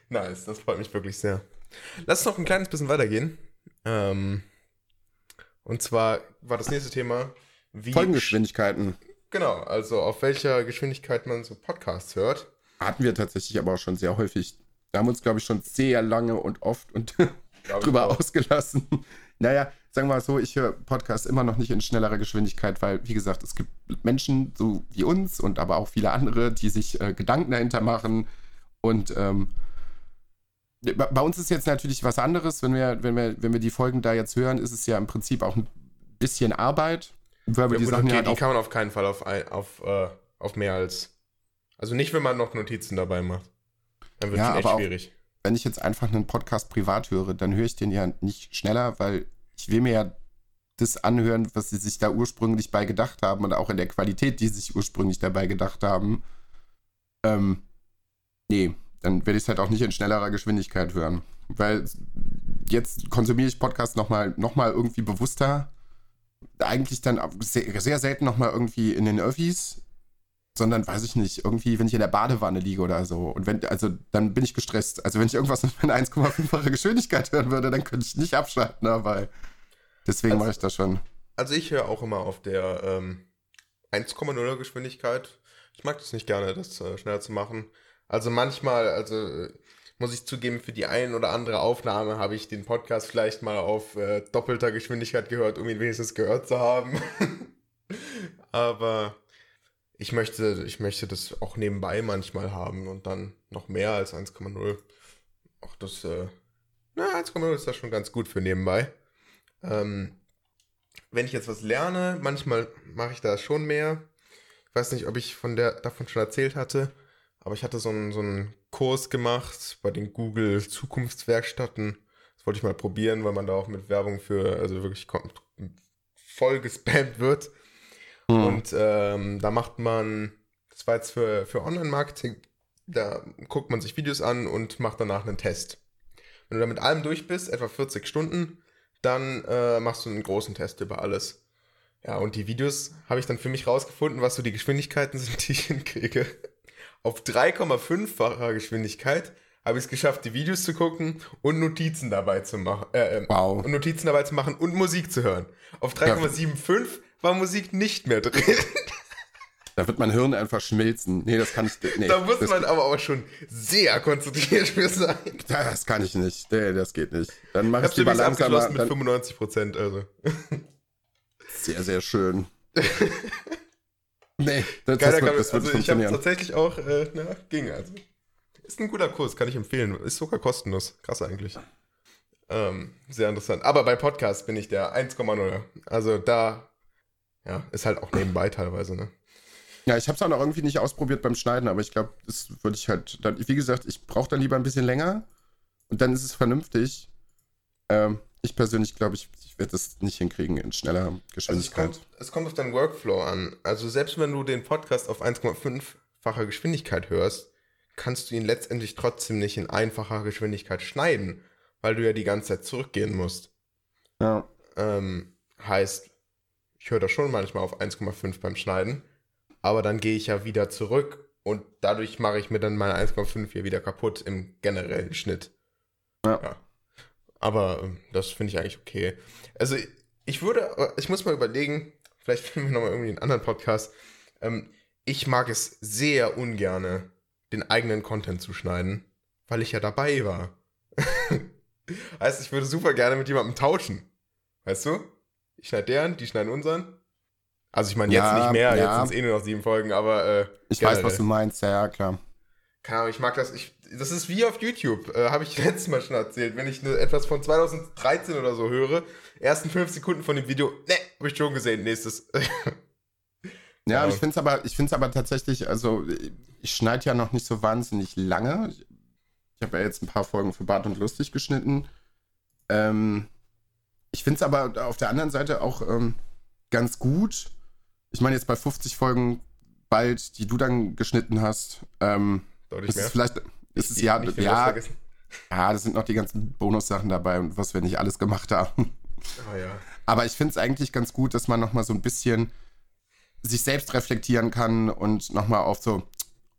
Nice, das freut mich wirklich sehr. Lass uns noch ein kleines bisschen weitergehen. Ähm, und zwar war das nächste Thema, wie. Folgengeschwindigkeiten Genau, also auf welcher Geschwindigkeit man so Podcasts hört. hatten wir tatsächlich aber auch schon sehr häufig. Da haben wir uns, glaube ich, schon sehr lange und oft und drüber ausgelassen. Naja, sagen wir mal so, ich höre Podcasts immer noch nicht in schnellerer Geschwindigkeit, weil, wie gesagt, es gibt Menschen, so wie uns und aber auch viele andere, die sich äh, Gedanken dahinter machen. Und ähm, bei uns ist jetzt natürlich was anderes. Wenn wir, wenn, wir, wenn wir die Folgen da jetzt hören, ist es ja im Prinzip auch ein bisschen Arbeit, weil wir Ja, die gut, Sachen okay, ja halt die kann man auf keinen Fall auf, ein, auf, äh, auf mehr als. Also nicht, wenn man noch Notizen dabei macht. Dann wird Ja, schon echt aber auch- schwierig. wenn ich jetzt einfach einen Podcast privat höre, dann höre ich den ja nicht schneller, weil ich will mir ja das anhören, was sie sich da ursprünglich bei gedacht haben und auch in der Qualität, die sie sich ursprünglich dabei gedacht haben. Ähm, nee, dann werde ich es halt auch nicht in schnellerer Geschwindigkeit hören. Weil jetzt konsumiere ich Podcasts nochmal noch mal irgendwie bewusster. Eigentlich dann sehr, sehr selten nochmal irgendwie in den Öffis, sondern weiß ich nicht, irgendwie, wenn ich in der Badewanne liege oder so. Und wenn, also dann bin ich gestresst. Also wenn ich irgendwas mit meiner 1,5-fache Geschwindigkeit hören würde, dann könnte ich nicht abschalten, aber deswegen Also- mache ich das schon. Also ich höre auch immer auf der ähm, 1,0er Geschwindigkeit. Ich mag das nicht gerne, das äh, schneller zu machen. Also manchmal, also äh, muss ich zugeben, für die ein oder andere Aufnahme habe ich den Podcast vielleicht mal auf äh, doppelter Geschwindigkeit gehört, um ihn wenigstens gehört zu haben. Aber ich möchte, ich möchte das auch nebenbei manchmal haben und dann noch mehr als 1,0. Auch das, äh, na, 1,0 ist da schon ganz gut für nebenbei. Ähm, wenn ich jetzt was lerne, manchmal mache ich da schon mehr. Ich weiß nicht, ob ich von der, davon schon erzählt hatte, aber ich hatte so einen, so einen Kurs gemacht bei den Google Zukunftswerkstätten. Das wollte ich mal probieren, weil man da auch mit Werbung für, also wirklich voll gespammt wird. Hm. Und ähm, da macht man, das war jetzt für, für Online-Marketing, da guckt man sich Videos an und macht danach einen Test. Wenn du da mit allem durch bist, etwa 40 Stunden, dann äh, machst du einen großen Test über alles. Ja, und die Videos habe ich dann für mich rausgefunden, was so die Geschwindigkeiten sind, die ich hinkriege. Auf 3,5-facher Geschwindigkeit habe ich es geschafft, die Videos zu gucken und Notizen dabei zu machen. Äh, äh, Wow. Und Notizen dabei zu machen und Musik zu hören. Auf 3,75 war Musik nicht mehr drin. Da wird mein Hirn einfach schmilzen. Nee, das kann ich. Nee, da muss das, man aber auch schon sehr konzentriert für sein. Das kann ich nicht. Nee, das geht nicht. Dann mache Ich ich lieber langsamer. mit Dann, 95 Prozent, also. sehr, sehr schön. nee, das, Keiner das wird, das wird also ich habe tatsächlich auch, äh, na, ging also. Ist ein guter Kurs, kann ich empfehlen. Ist sogar kostenlos. Krass eigentlich. Ähm, sehr interessant. Aber bei Podcasts bin ich der 1,0. Also da, ja, ist halt auch nebenbei teilweise, ne? Ja, ich habe es auch noch irgendwie nicht ausprobiert beim Schneiden, aber ich glaube, das würde ich halt. Dann, wie gesagt, ich brauche dann lieber ein bisschen länger und dann ist es vernünftig. Ähm, ich persönlich glaube, ich, ich werde das nicht hinkriegen in schneller Also es, Geschwindigkeit. kommt, es kommt auf deinen Workflow an. Also selbst wenn du den Podcast auf 1,5-facher Geschwindigkeit hörst, kannst du ihn letztendlich trotzdem nicht in einfacher Geschwindigkeit schneiden, weil du ja die ganze Zeit zurückgehen musst. ja. Ähm, heißt, ich höre das schon manchmal auf 1,5 beim Schneiden, aber dann gehe ich ja wieder zurück und dadurch mache ich mir dann meine 1,5 hier wieder kaputt im generellen Schnitt. Ja. Aber ähm, das finde ich eigentlich okay. Also ich würde, äh, ich muss mal überlegen, vielleicht finden wir nochmal irgendwie einen anderen Podcast. Ähm, ich mag es sehr ungerne, den eigenen Content zu schneiden, weil ich ja dabei war. heißt, ich würde super gerne mit jemandem tauschen. Weißt du? Ich schneide deren, die schneiden unseren. Also ich meine jetzt Ja, nicht mehr, ja. jetzt sind es eh nur noch sieben Folgen, aber äh, Ich generell. weiß, was du meinst, ja, ja, klar. Keine Ahnung, ich mag das. Ich, das ist wie auf YouTube, äh, habe ich letztes Mal schon erzählt. Wenn ich ne, etwas von 2013 oder so höre, ersten fünf Sekunden von dem Video, ne, habe ich schon gesehen, nächstes. Ja, Ja. ich finde es aber, ich find's aber tatsächlich, also ich schneide ja noch nicht so wahnsinnig lange. Ich, ich habe ja jetzt ein paar Folgen für Bart und Lustig geschnitten. Ähm, ich finde es aber auf der anderen Seite auch ähm, ganz gut. Ich meine, jetzt bei 50 Folgen bald, die du dann geschnitten hast, ähm, Deutlich ist mehr. es vielleicht, ist es ja, ja, ja, das sind noch die ganzen Bonussachen dabei und was wir nicht alles gemacht haben. Oh ja. Aber ich finde es eigentlich ganz gut, dass man nochmal so ein bisschen sich selbst reflektieren kann und nochmal auf so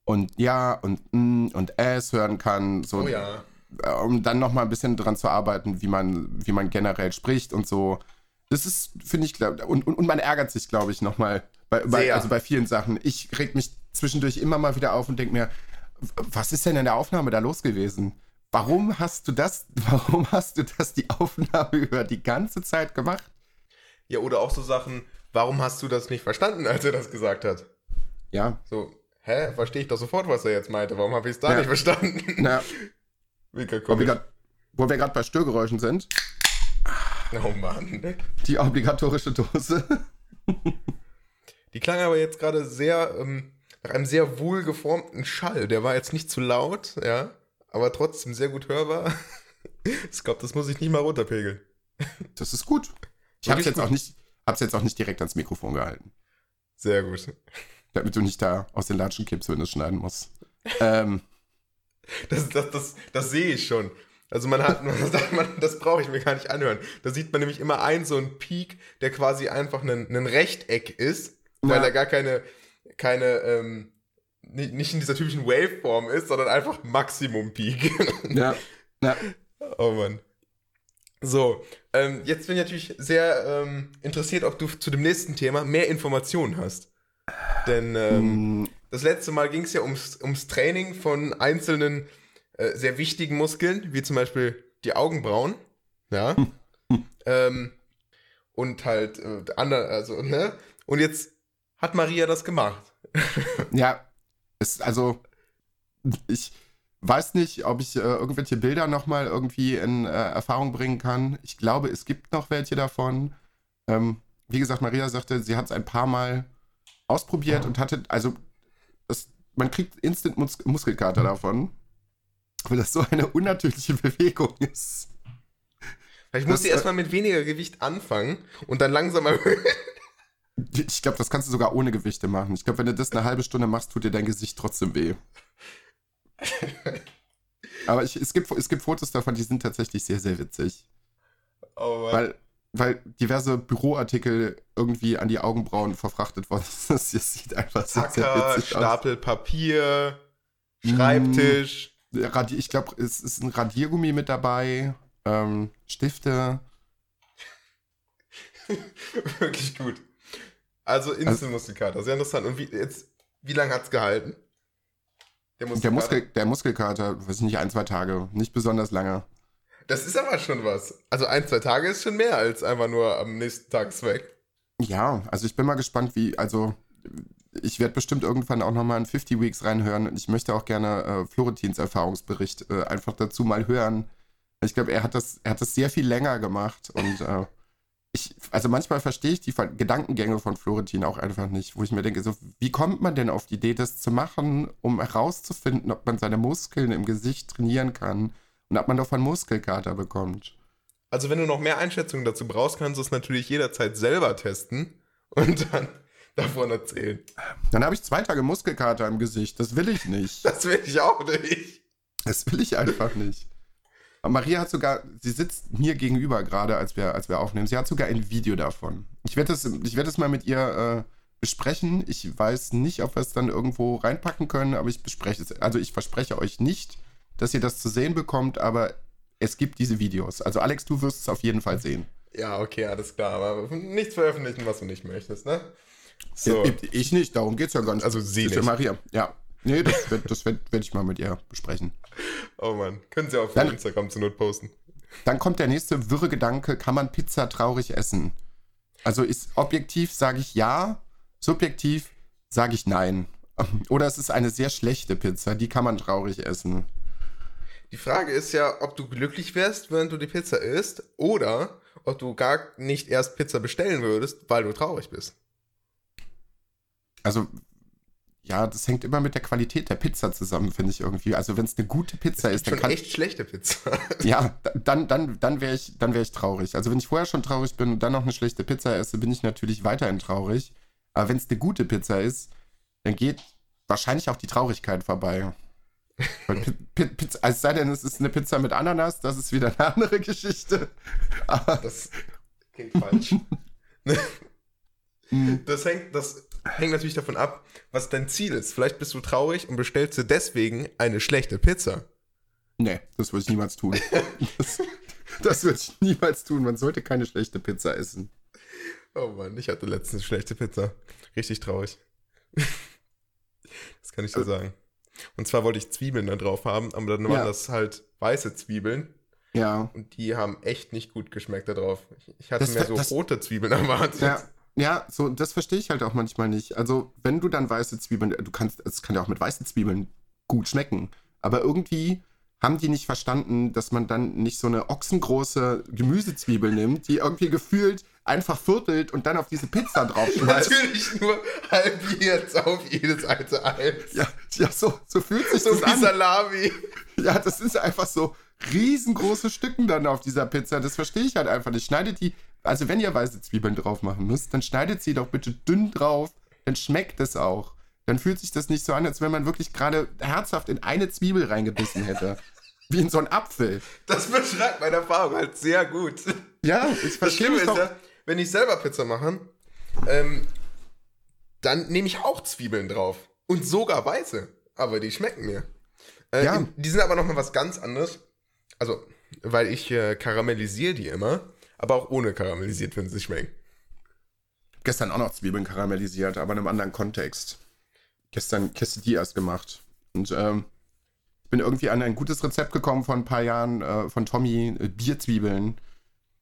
und ja und mm und es hören kann, so, Oh ja. Um dann nochmal ein bisschen dran zu arbeiten, wie man, wie man generell spricht und so. Das ist, finde ich, glaub, und, und, und man ärgert sich, glaube ich, nochmal, bei, bei, also bei vielen Sachen. Ich reg mich zwischendurch immer mal wieder auf und denke mir, was ist denn in der Aufnahme da los gewesen? Warum hast du das, warum hast du das die Aufnahme über die ganze Zeit gemacht? Ja, oder auch so Sachen, warum hast du das nicht verstanden, als er das gesagt hat? Ja, So, hä, verstehe ich doch sofort, was er jetzt meinte. Warum habe ich es da Ja. nicht verstanden? na, Mega wo wir komisch. grad- wo wir gerade bei Störgeräuschen sind, Oh Mann. die obligatorische Dose. Die klang aber jetzt gerade sehr, ähm, nach einem sehr wohlgeformten Schall. Der war jetzt nicht zu laut, ja, aber trotzdem sehr gut hörbar. Ich glaube, das muss ich nicht mal runterpegeln. Das ist gut. Ich habe es jetzt auch nicht, hab's jetzt auch nicht direkt ans Mikrofon gehalten, Sehr gut. damit du nicht da aus den Latschen kippst, wenn du es schneiden musst. Ähm, Das, das, das, das sehe ich schon. Also man hat, man sagt, man, das brauche ich mir gar nicht anhören. Da sieht man nämlich immer einen so einen Peak, der quasi einfach ein, ein Rechteck ist, weil Ja. er gar keine, keine, ähm, nicht, nicht in dieser typischen Waveform ist, sondern einfach Maximum Peak. ja, ja, Oh Mann. So, ähm, jetzt bin ich natürlich sehr ähm, interessiert, ob du zu dem nächsten Thema mehr Informationen hast. Denn ähm, mm, das letzte Mal ging es ja ums, ums Training von einzelnen äh, sehr wichtigen Muskeln, wie zum Beispiel die Augenbrauen. Ja. ähm, und halt äh, andere, also, ne? Und jetzt hat Maria das gemacht. ja, es, also ich weiß nicht, ob ich äh, irgendwelche Bilder nochmal irgendwie in äh, Erfahrung bringen kann. Ich glaube, es gibt noch welche davon. Ähm, wie gesagt, Maria sagte, sie hat es ein paar Mal ausprobiert und hatte, also man kriegt instant Mus Muskelkater davon, weil das so eine unnatürliche Bewegung ist. Vielleicht muss Das, sie äh, erstmal mit weniger Gewicht anfangen und dann langsam erhöhen. Ich glaube, das kannst du sogar ohne Gewichte machen. Ich glaube, wenn du das eine halbe Stunde machst, tut dir dein Gesicht trotzdem weh. Aber ich, es, gibt, es gibt Fotos davon, die sind tatsächlich sehr, sehr witzig. Oh Mann. Weil, weil diverse Büroartikel irgendwie an die Augenbrauen verfrachtet worden sind. Das sieht einfach sehr, sehr Hacker, witzig aus. Stapel Papier, Schreibtisch. Radi ich glaube, es ist ein Radiergummi mit dabei, ähm, Stifte. Wirklich gut. Also Instant-Muskelkater, sehr interessant. Und wie, jetzt, wie lange hat's gehalten? Der Muskel, der Muskelkater, weiß ich nicht, ein, zwei Tage, nicht besonders lange. Das ist aber schon was. Also ein, zwei Tage ist schon mehr als einfach nur am nächsten Tag weg. Ja, also ich bin mal gespannt, wie, also ich werde bestimmt irgendwann auch nochmal in 50 Weeks reinhören und ich möchte auch gerne äh, Florentins Erfahrungsbericht äh, einfach dazu mal hören. Ich glaube, er hat das, er hat das sehr viel länger gemacht und äh, ich, also manchmal verstehe ich die Ver- Gedankengänge von Florentin auch einfach nicht, wo ich mir denke, so, wie kommt man denn auf die Idee, das zu machen, um herauszufinden, ob man seine Muskeln im Gesicht trainieren kann und ob man davon Muskelkater bekommt. Also wenn du noch mehr Einschätzungen dazu brauchst, kannst du es natürlich jederzeit selber testen und dann davon erzählen. Dann habe ich zwei Tage Muskelkater im Gesicht. Das will ich nicht. Das will ich auch nicht. Das will ich einfach nicht. Und Maria hat sogar, sie sitzt mir gegenüber gerade, als wir, als wir aufnehmen. Sie hat sogar ein Video davon. Ich werde das, ich werde das mal mit ihr äh, besprechen. Ich weiß nicht, ob wir es dann irgendwo reinpacken können, aber ich bespreche es. Also ich verspreche euch nicht, dass ihr das zu sehen bekommt, aber es gibt diese Videos. Also Alex, du wirst es auf jeden Fall sehen. Ja, okay, alles klar. Aber nichts veröffentlichen, was du nicht möchtest, ne? So. Ich, ich nicht, darum geht es ja gar nicht. Also sie nicht. Maria. Ja. Nee, das werde werd, werd ich mal mit ihr besprechen. Oh Mann. Können sie auf Dann- Instagram zur Not posten. Dann kommt der nächste wirre Gedanke, kann man Pizza traurig essen? Also ist objektiv sage ich ja, subjektiv sage ich nein. Oder es ist eine sehr schlechte Pizza, die kann man traurig essen. Die Frage ist ja, ob du glücklich wärst, während du die Pizza isst, oder ob du gar nicht erst Pizza bestellen würdest, weil du traurig bist. Also ja, das hängt immer mit der Qualität der Pizza zusammen, finde ich irgendwie. Also wenn es eine gute Pizza ist, dann Schon kann echt schlechte Pizza. ja, da- dann dann dann wäre ich dann wäre ich traurig. Also wenn ich vorher schon traurig bin und dann noch eine schlechte Pizza esse, bin ich natürlich weiterhin traurig. Aber wenn es eine gute Pizza ist, dann geht wahrscheinlich auch die Traurigkeit vorbei. Pizza, es sei denn, es ist eine Pizza mit Ananas, das ist wieder eine andere Geschichte. Aber Das klingt falsch. das, hängt, das hängt natürlich davon ab, was dein Ziel ist. Vielleicht bist du traurig und bestellst dir deswegen eine schlechte Pizza. nee, das würde ich niemals tun. Das, das würde ich niemals tun. Man sollte keine schlechte Pizza essen. Oh Mann, ich hatte letztens schlechte Pizza. Richtig traurig. Das kann ich dir sagen. Und zwar wollte ich Zwiebeln da drauf haben, aber dann waren Ja. das halt weiße Zwiebeln Ja. und die haben echt nicht gut geschmeckt da drauf. Ich, hatte Das wär- so das- rote Zwiebeln erwartet. Ja, ja, so, das verstehe ich halt auch manchmal nicht. Also, wenn du dann weiße Zwiebeln, du kannst, es kann ja auch mit weißen Zwiebeln gut schmecken. Aber irgendwie haben die nicht verstanden, dass man dann nicht so eine ochsengroße Gemüsezwiebel nimmt, die irgendwie gefühlt einfach viertelt und dann auf diese Pizza draufschmeißt. Natürlich nur halbiert auf jedes alte Eins. ja, ja, so, so fühlt sich So das wie an. Salami. Ja, das ist einfach so riesengroße Stücken dann auf dieser Pizza. Das verstehe ich halt einfach nicht. Schneidet die, also wenn ihr weiße Zwiebeln drauf machen müsst, dann schneidet sie doch bitte dünn drauf. Dann schmeckt es auch. Dann fühlt sich das nicht so an, als wenn man wirklich gerade herzhaft in eine Zwiebel reingebissen hätte. Wie in so einen Apfel. Das beschreibt meine Erfahrung halt sehr gut. Ja, ich Das verstehe Schlimme mich ist ja, wenn ich selber Pizza mache, ähm, dann nehme ich auch Zwiebeln drauf. Und sogar weiße. Aber die schmecken mir. Äh, Ja. Die sind aber nochmal was ganz anderes. Also, weil ich äh, karamellisiere die immer, aber auch ohne karamellisiert, wenn sie schmecken. Gestern auch noch Zwiebeln karamellisiert, aber in einem anderen Kontext. Gestern Quesadillas gemacht. Und ähm, bin irgendwie an ein gutes Rezept gekommen vor ein paar Jahren äh, von Tommy, äh, Bierzwiebeln.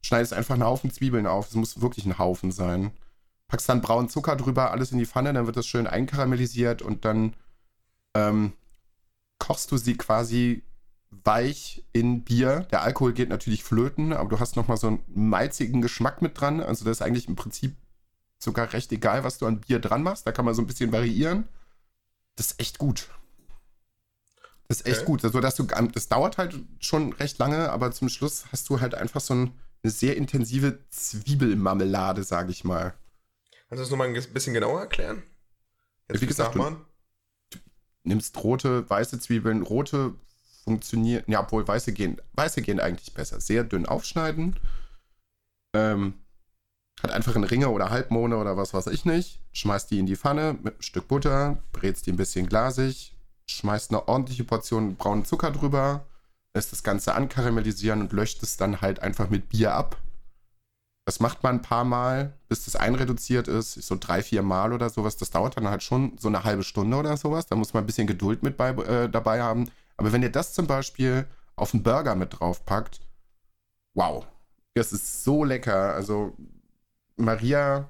Schneidest einfach einen Haufen Zwiebeln auf. Es muss wirklich ein Haufen sein. Packst dann braunen Zucker drüber, alles in die Pfanne, dann wird das schön einkaramellisiert und dann ähm, kochst du sie quasi weich in Bier. Der Alkohol geht natürlich flöten, aber du hast nochmal so einen malzigen Geschmack mit dran. Also das ist eigentlich im Prinzip sogar recht egal, was du an Bier dran machst. Da kann man so ein bisschen variieren. Das ist echt gut. Das ist echt Okay. gut. Also, dass du, das dauert halt schon recht lange, aber zum Schluss hast du halt einfach so ein, eine sehr intensive Zwiebelmarmelade, sage ich mal. Kannst du das nochmal ein bisschen genauer erklären? Jetzt Wie gesagt, nachmachen? Nimmst rote, weiße Zwiebeln, rote funktionieren, ja, obwohl weiße gehen, weiße gehen eigentlich besser. Sehr dünn aufschneiden. Ähm, hat einfach einen Ringe oder Halbmone oder was weiß ich nicht. Schmeißt die in die Pfanne mit einem Stück Butter, brätst die ein bisschen glasig, schmeißt eine ordentliche Portion braunen Zucker drüber, lässt das Ganze ankaramellisieren und löscht es dann halt einfach mit Bier ab. Das macht man ein paar Mal, bis das einreduziert ist, so drei, vier Mal oder sowas. Das dauert dann halt schon so eine halbe Stunde oder sowas. Da muss man ein bisschen Geduld mit bei, äh, dabei haben. Aber wenn ihr das zum Beispiel auf einen Burger mit draufpackt, wow, das ist so lecker. Also Maria,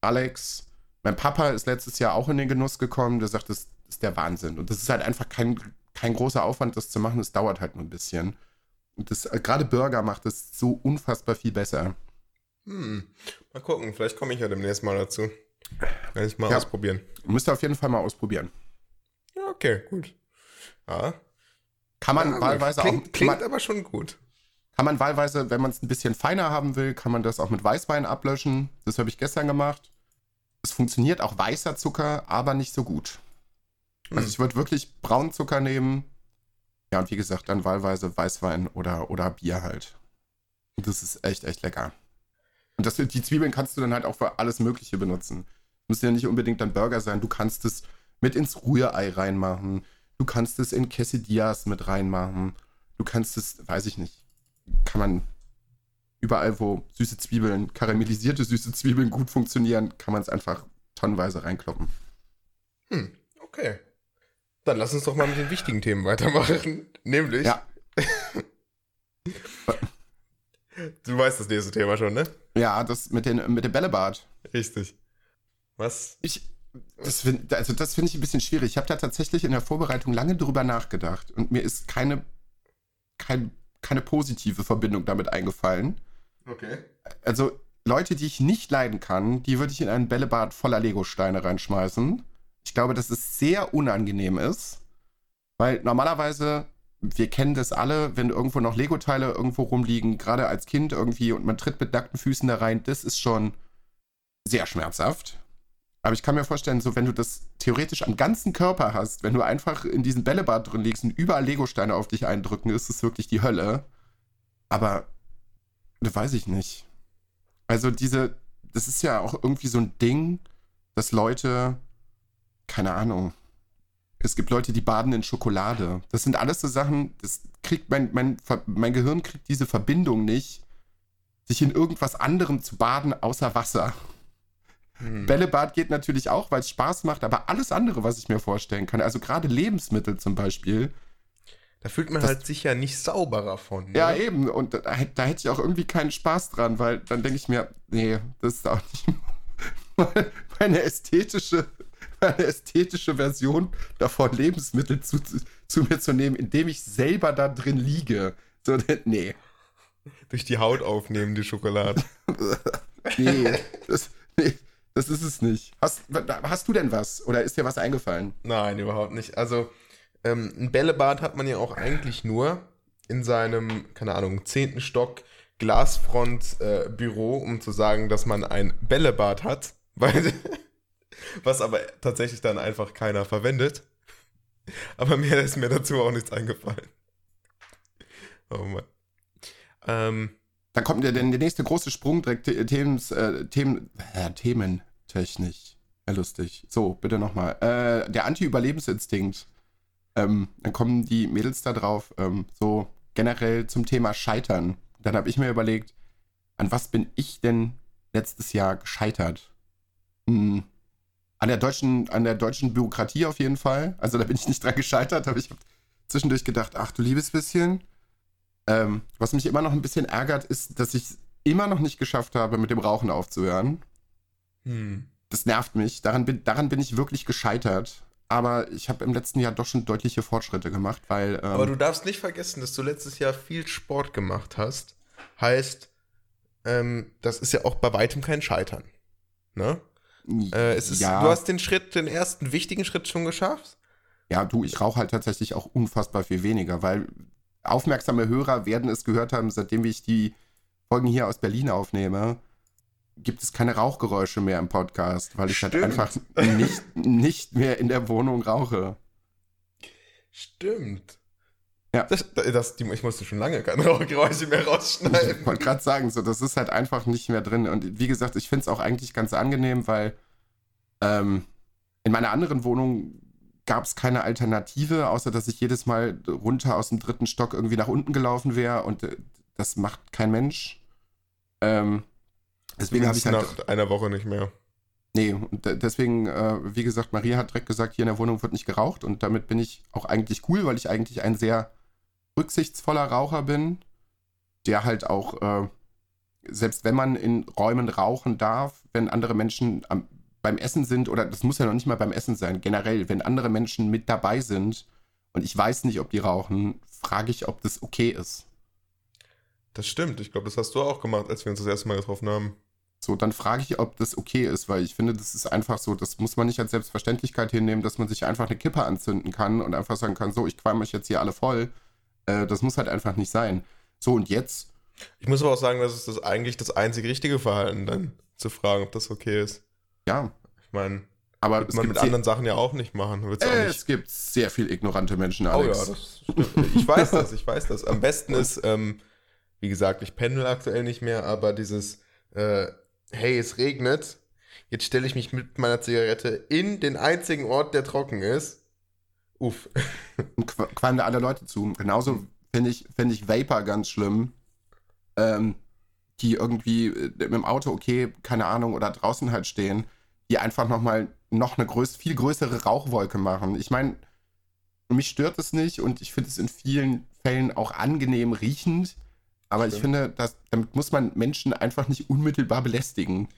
Alex, mein Papa ist letztes Jahr auch in den Genuss gekommen. Der sagt, das ist der Wahnsinn. Und das ist halt einfach kein, kein großer Aufwand, das zu machen. Es dauert halt nur ein bisschen. Und das, äh, gerade Burger macht es so unfassbar viel besser. Hm. Mal gucken, vielleicht komme ich ja demnächst mal dazu. Werde ich mal Ja. ausprobieren. Müsst ihr auf jeden Fall mal ausprobieren. Ja, okay, gut. Ja, Kann man ja, wahlweise klingt, auch. Kann klingt man, aber schon gut. kann man wahlweise, wenn man es ein bisschen feiner haben will, kann man das auch mit Weißwein ablöschen. Das habe ich gestern gemacht. Es funktioniert auch weißer Zucker, aber nicht so gut. Also ich würde wirklich braunen Zucker nehmen. Ja, und wie gesagt, dann wahlweise Weißwein oder, oder Bier halt. Und das ist echt, echt lecker. Und das, die Zwiebeln kannst du dann halt auch für alles Mögliche benutzen. Muss ja nicht unbedingt dann Burger sein. Du kannst es mit ins Rührei reinmachen. Du kannst es in Quesadillas mit reinmachen. Du kannst es, weiß ich nicht, kann man überall, wo süße Zwiebeln, karamellisierte süße Zwiebeln gut funktionieren, kann man es einfach tonnenweise reinkloppen. Hm, okay. Dann lass uns doch mal mit den wichtigen Themen weitermachen. Nämlich. Ja. Du weißt das nächste Thema schon, ne? Ja, das mit, den, mit dem Bällebad. Richtig. Was? Ich, das finde also das finde ich ein bisschen schwierig. Ich habe da tatsächlich in der Vorbereitung lange drüber nachgedacht und mir ist keine, kein, keine positive Verbindung damit eingefallen. Okay. Also Leute, die ich nicht leiden kann, die würde ich in ein Bällebad voller Legosteine reinschmeißen. Ich glaube, dass es sehr unangenehm ist, weil normalerweise, wir kennen das alle, wenn irgendwo noch Lego-Teile irgendwo rumliegen, gerade als Kind irgendwie und man tritt mit nackten Füßen da rein, das ist schon sehr schmerzhaft. Aber ich kann mir vorstellen, so wenn du das theoretisch am ganzen Körper hast, wenn du einfach in diesem Bällebad drin liegst und überall Legosteine auf dich eindrücken, ist es wirklich die Hölle. Aber das weiß ich nicht. Also diese, das ist ja auch irgendwie so ein Ding, dass Leute, keine Ahnung, es gibt Leute, die baden in Schokolade. Das sind alles so Sachen, das kriegt mein, mein, mein Gehirn kriegt diese Verbindung nicht, sich in irgendwas anderem zu baden außer Wasser. Hm. Bällebad geht natürlich auch, weil es Spaß macht, aber alles andere, was ich mir vorstellen kann, also gerade Lebensmittel zum Beispiel, Da fühlt man Das- halt sicher nicht sauberer von. Ne? Ja, eben. Und da, da hätte ich auch irgendwie keinen Spaß dran, weil dann denke ich mir, nee, das ist auch nicht meine ästhetische, meine ästhetische Version davon, Lebensmittel zu, zu, mir zu nehmen, indem ich selber da drin liege. So, nee. Durch die Haut aufnehmen, die Schokolade. Nee, das, nee, das ist es nicht. Hast, hast du denn was? Oder ist dir was eingefallen? Nein, überhaupt nicht. Also, ähm, ein Bällebad hat man ja auch eigentlich nur in seinem, keine Ahnung, zehnten Stock Glasfront-Büro, um zu sagen, dass man ein Bällebad hat, weil, was aber tatsächlich dann einfach keiner verwendet. Aber mir ist mir dazu auch nichts eingefallen. Oh Mann. Ähm, Dann kommt der, der nächste große Sprung direkt The- Themen, äh, Themen, äh, thementechnisch. Ja, lustig. So, bitte nochmal. Äh, der Anti-Überlebensinstinkt. Ähm, dann kommen die Mädels da drauf, ähm, so generell zum Thema Scheitern. Dann habe ich mir überlegt, an was bin ich denn letztes Jahr gescheitert? Hm, an der deutschen, an der deutschen Bürokratie auf jeden Fall. Also da bin ich nicht dran gescheitert, aber ich habe zwischendurch gedacht, ach du liebes bisschen. Ähm, was mich immer noch ein bisschen ärgert, ist, dass ich es immer noch nicht geschafft habe, mit dem Rauchen aufzuhören. hm. Das nervt mich. Daran bin, daran bin ich wirklich gescheitert. Aber ich habe im letzten Jahr doch schon deutliche Fortschritte gemacht, weil. Ähm, Aber du darfst nicht vergessen, dass du letztes Jahr viel Sport gemacht hast. Heißt, ähm, das ist ja auch bei weitem kein Scheitern. Ne? Äh, es ist, ja, Du hast den Schritt, den ersten wichtigen Schritt schon geschafft. ja, du, ich rauche halt tatsächlich auch unfassbar viel weniger, weil aufmerksame Hörer werden es gehört haben, seitdem ich die Folgen hier aus Berlin aufnehme, gibt es keine Rauchgeräusche mehr im Podcast, weil ich halt Stimmt. einfach nicht, nicht mehr in der Wohnung rauche. Stimmt. Ja. Das, das, die, ich musste schon lange keine Rauchgeräusche mehr rausschneiden. Ich wollte gerade sagen, so, das ist halt einfach nicht mehr drin. Und wie gesagt, ich finde es auch eigentlich ganz angenehm, weil ähm, in meiner anderen Wohnung gab es keine Alternative, außer dass ich jedes Mal runter aus dem dritten Stock irgendwie nach unten gelaufen wäre und äh, das macht kein Mensch. Ähm, deswegen habe ich halt. nach einer Woche nicht mehr. Nee, und deswegen, äh, wie gesagt, Maria hat direkt gesagt, hier in der Wohnung wird nicht geraucht und damit bin ich auch eigentlich cool, weil ich eigentlich ein sehr rücksichtsvoller Raucher bin, der halt auch, äh, selbst wenn man in Räumen rauchen darf, wenn andere Menschen am, beim Essen sind, oder das muss ja noch nicht mal beim Essen sein, generell, wenn andere Menschen mit dabei sind und ich weiß nicht, ob die rauchen, frage ich, ob das okay ist. Das stimmt, ich glaube, das hast du auch gemacht, als wir uns das erste Mal getroffen haben. So, dann frage ich, ob das okay ist, weil ich finde, das ist einfach so, das muss man nicht als Selbstverständlichkeit hinnehmen, dass man sich einfach eine Kippe anzünden kann und einfach sagen kann, so, ich qualm euch jetzt hier alle voll. Äh, das muss halt einfach nicht sein. So, und jetzt? Ich muss aber auch sagen, das ist das eigentlich das einzig richtige Verhalten, dann zu fragen, ob das okay ist. Ja. Ich meine, aber man mit anderen Sachen ja auch nicht machen. Äh, auch nicht. Es gibt sehr viel ignorante Menschen, Alex. Oh ja, das. Ich weiß das, ich weiß das. Am besten ist, ähm, wie gesagt, ich pendel aktuell nicht mehr, aber dieses, äh, hey, es regnet, jetzt stelle ich mich mit meiner Zigarette in den einzigen Ort, der trocken ist. Uff. Und qualmen da alle Leute zu. Genauso finde ich, find ich Vapor ganz schlimm. Ähm, die irgendwie äh, mit dem Auto, okay, keine Ahnung, oder draußen halt stehen, die einfach nochmal noch eine größ viel größere Rauchwolke machen. Ich meine, mich stört es nicht und ich finde es in vielen Fällen auch angenehm riechend. Aber Stimmt. ich finde, dass, damit muss man Menschen einfach nicht unmittelbar belästigen.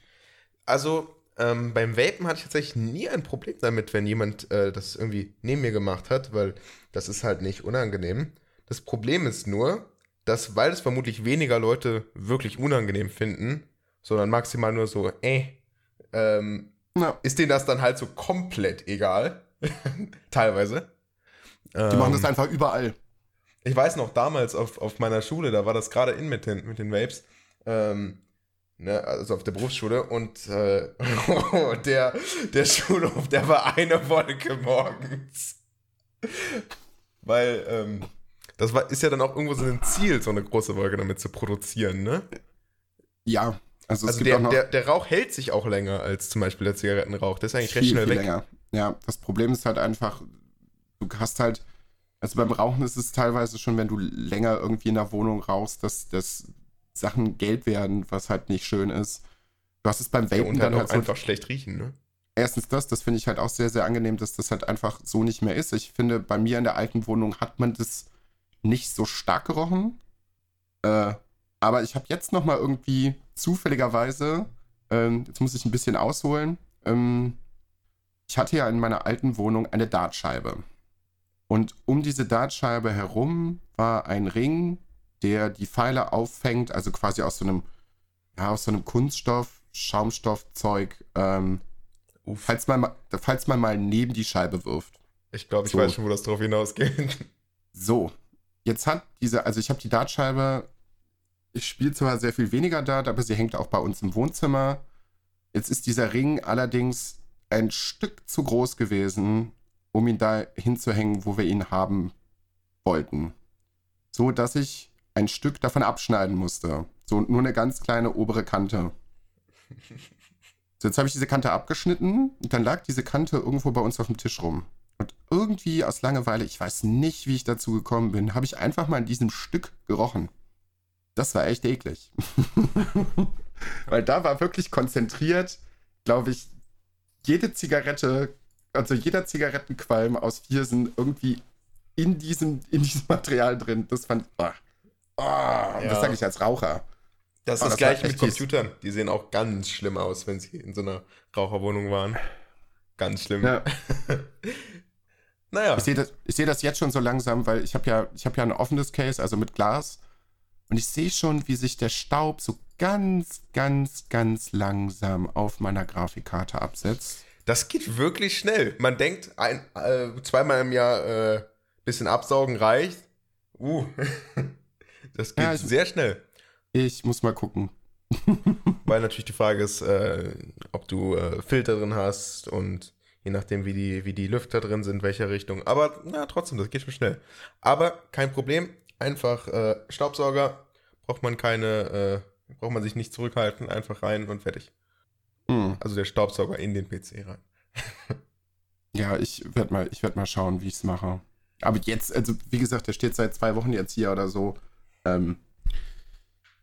Also, ähm, beim Vapen hatte ich tatsächlich nie ein Problem damit, wenn jemand äh, das irgendwie neben mir gemacht hat, weil das ist halt nicht unangenehm. Das Problem ist nur, dass, weil es vermutlich weniger Leute wirklich unangenehm finden, sondern maximal nur so, äh, ähm, ja. ist denen das dann halt so komplett egal. Teilweise. Die ähm, machen das ähm, einfach überall ich weiß noch, damals auf, auf meiner Schule, da war das gerade in mit den, mit den Vapes, ähm, ne, also auf der Berufsschule und äh, der, der Schulhof, der war eine Wolke morgens. Weil, ähm, das war, ist ja dann auch irgendwo so ein Ziel, so eine große Wolke damit zu produzieren, ne? Ja, also, also der, der, der, Rauch hält sich auch länger als zum Beispiel der Zigarettenrauch. Der ist eigentlich viel, recht schnell viel weg. Länger. Ja, das Problem ist halt einfach, du hast halt, also beim Rauchen ist es teilweise schon, wenn du länger irgendwie in der Wohnung rauchst, dass, dass Sachen gelb werden, was halt nicht schön ist. Du hast es beim Vapen ja, und dann halt, halt so einfach schlecht riechen, ne? Erstens das, das finde ich halt auch sehr, sehr angenehm, dass das halt einfach so nicht mehr ist. Ich finde, bei mir in der alten Wohnung hat man das nicht so stark gerochen. Äh, aber ich habe jetzt noch mal irgendwie zufälligerweise, ähm, jetzt muss ich ein bisschen ausholen, ähm, ich hatte ja in meiner alten Wohnung eine Dartscheibe. Und um diese Dartscheibe herum war ein Ring, der die Pfeile auffängt, also quasi aus so einem, ja, aus so einem Kunststoff, Schaumstoffzeug, ähm, falls, man, falls man mal neben die Scheibe wirft. Ich glaube, ich so. weiß schon, wo das drauf hinausgeht. So, jetzt hat diese, also ich habe die Dartscheibe, ich spiele zwar sehr viel weniger Dart, aber sie hängt auch bei uns im Wohnzimmer. Jetzt ist dieser Ring allerdings ein Stück zu groß gewesen, um ihn da hinzuhängen, wo wir ihn haben wollten. So dass ich ein Stück davon abschneiden musste. So nur eine ganz kleine obere Kante. So, jetzt habe ich diese Kante abgeschnitten und dann lag diese Kante irgendwo bei uns auf dem Tisch rum. Und irgendwie aus Langeweile, ich weiß nicht, wie ich dazu gekommen bin, habe ich einfach mal in diesem Stück gerochen. Das war echt eklig. Weil da war wirklich konzentriert, glaube ich, jede Zigarette also jeder Zigarettenqualm aus vier sind irgendwie in diesem, in diesem Material drin. Das fand oh, oh, ja. das sage ich als Raucher. Das ist oh, das gleich mit Computern. Die sehen auch ganz schlimm aus, wenn sie in so einer Raucherwohnung waren. Ganz schlimm. Ja. naja. Ich sehe das, seh das jetzt schon so langsam, weil ich habe ja, hab ja ein offenes Case, also mit Glas. Und ich sehe schon, wie sich der Staub so ganz, ganz, ganz langsam auf meiner Grafikkarte absetzt. Das geht wirklich schnell. Man denkt, ein, äh, zweimal im Jahr äh, bisschen absaugen reicht. Uh, das geht ja, ich, sehr schnell. Ich muss mal gucken. Weil natürlich die Frage ist, äh, ob du äh, Filter drin hast und Je nachdem, wie die, wie die Lüfter drin sind, welche Richtung. Aber na, trotzdem, das geht schon schnell. Aber kein Problem. Einfach äh, Staubsauger. Braucht man keine, äh, braucht man sich nicht zurückhalten. Einfach rein und fertig. Hm. Also der Staubsauger in den PC rein. Ja, ich werde mal, ich werd mal schauen, wie ich es mache. Aber jetzt, also wie gesagt, der steht seit zwei Wochen jetzt hier oder so. Ähm,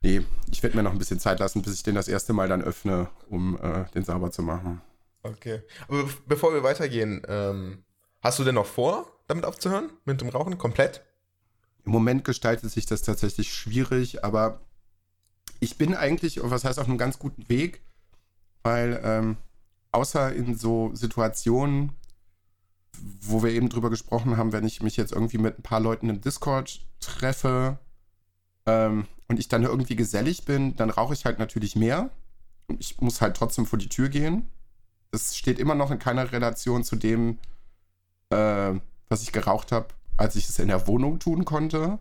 nee, ich werde mir noch ein bisschen Zeit lassen, bis ich den das erste Mal dann öffne, um äh, den sauber zu machen. Okay. Aber be- bevor wir weitergehen, ähm, hast du denn noch vor, damit aufzuhören? Mit dem Rauchen? Komplett? Im Moment gestaltet sich das tatsächlich schwierig, aber ich bin eigentlich, was heißt auf einem ganz guten Weg, weil ähm, außer in so Situationen, wo wir eben drüber gesprochen haben, wenn ich mich jetzt irgendwie mit ein paar Leuten im Discord treffe ähm, und ich dann irgendwie gesellig bin, dann rauche ich halt natürlich mehr. Ich muss halt trotzdem vor die Tür gehen. Das steht immer noch in keiner Relation zu dem, äh, was ich geraucht habe, als ich es in der Wohnung tun konnte.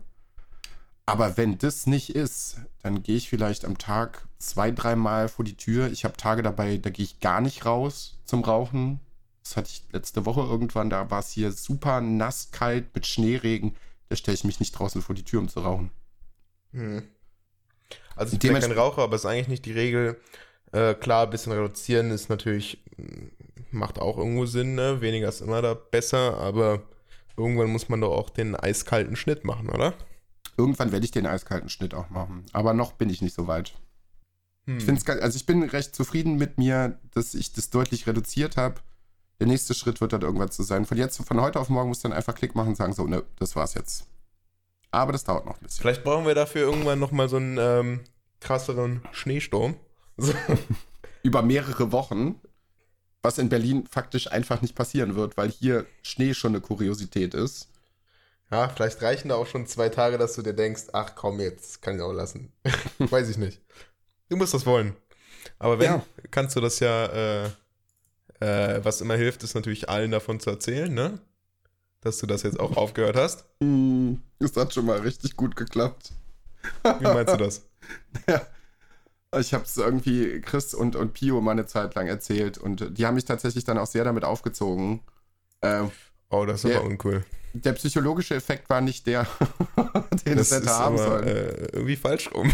Aber wenn das nicht ist, dann gehe ich vielleicht am Tag zwei, dreimal vor die Tür. Ich habe Tage dabei, da gehe ich gar nicht raus zum Rauchen. Das hatte ich letzte Woche irgendwann. Da war es hier super nass, kalt mit Schneeregen. Da stelle ich mich nicht draußen vor die Tür, um zu rauchen. Hm. Also ich bin kein Raucher, aber ist eigentlich nicht die Regel. Äh, klar, ein bisschen reduzieren ist natürlich, mh, macht auch irgendwo Sinn, ne? Weniger ist immer da besser, aber irgendwann muss man doch auch den eiskalten Schnitt machen, oder? Irgendwann werde ich den eiskalten Schnitt auch machen. Aber noch bin ich nicht so weit. Hm. Ich find's, also ich bin recht zufrieden mit mir, dass ich das deutlich reduziert habe. Der nächste Schritt wird dann irgendwann zu sein. Von jetzt, von heute auf morgen muss dann einfach Klick machen und sagen, so, ne, das war's jetzt. Aber das dauert noch ein bisschen. Vielleicht brauchen wir dafür irgendwann nochmal so einen ähm, krasseren Schneesturm. So. Über mehrere Wochen, was in Berlin faktisch einfach nicht passieren wird, weil hier Schnee schon eine Kuriosität ist. Ja, vielleicht reichen da auch schon zwei Tage, dass du dir denkst, ach komm, jetzt kann ich auch lassen. Weiß ich nicht. Du musst das wollen. Aber wenn, Ja. kannst du das ja, äh, äh, was immer hilft, ist natürlich allen davon zu erzählen, ne? Dass du das jetzt auch aufgehört hast. Das hat schon mal richtig gut geklappt. Wie meinst du das? Ja. Ich habe es irgendwie Chris und, und Pio mal eine Zeit lang erzählt und die haben mich tatsächlich dann auch sehr damit aufgezogen. Ähm, Oh, das ist Ja. aber uncool. der psychologische Effekt war nicht der, den Das es hätte haben sollen. äh, irgendwie falsch rum.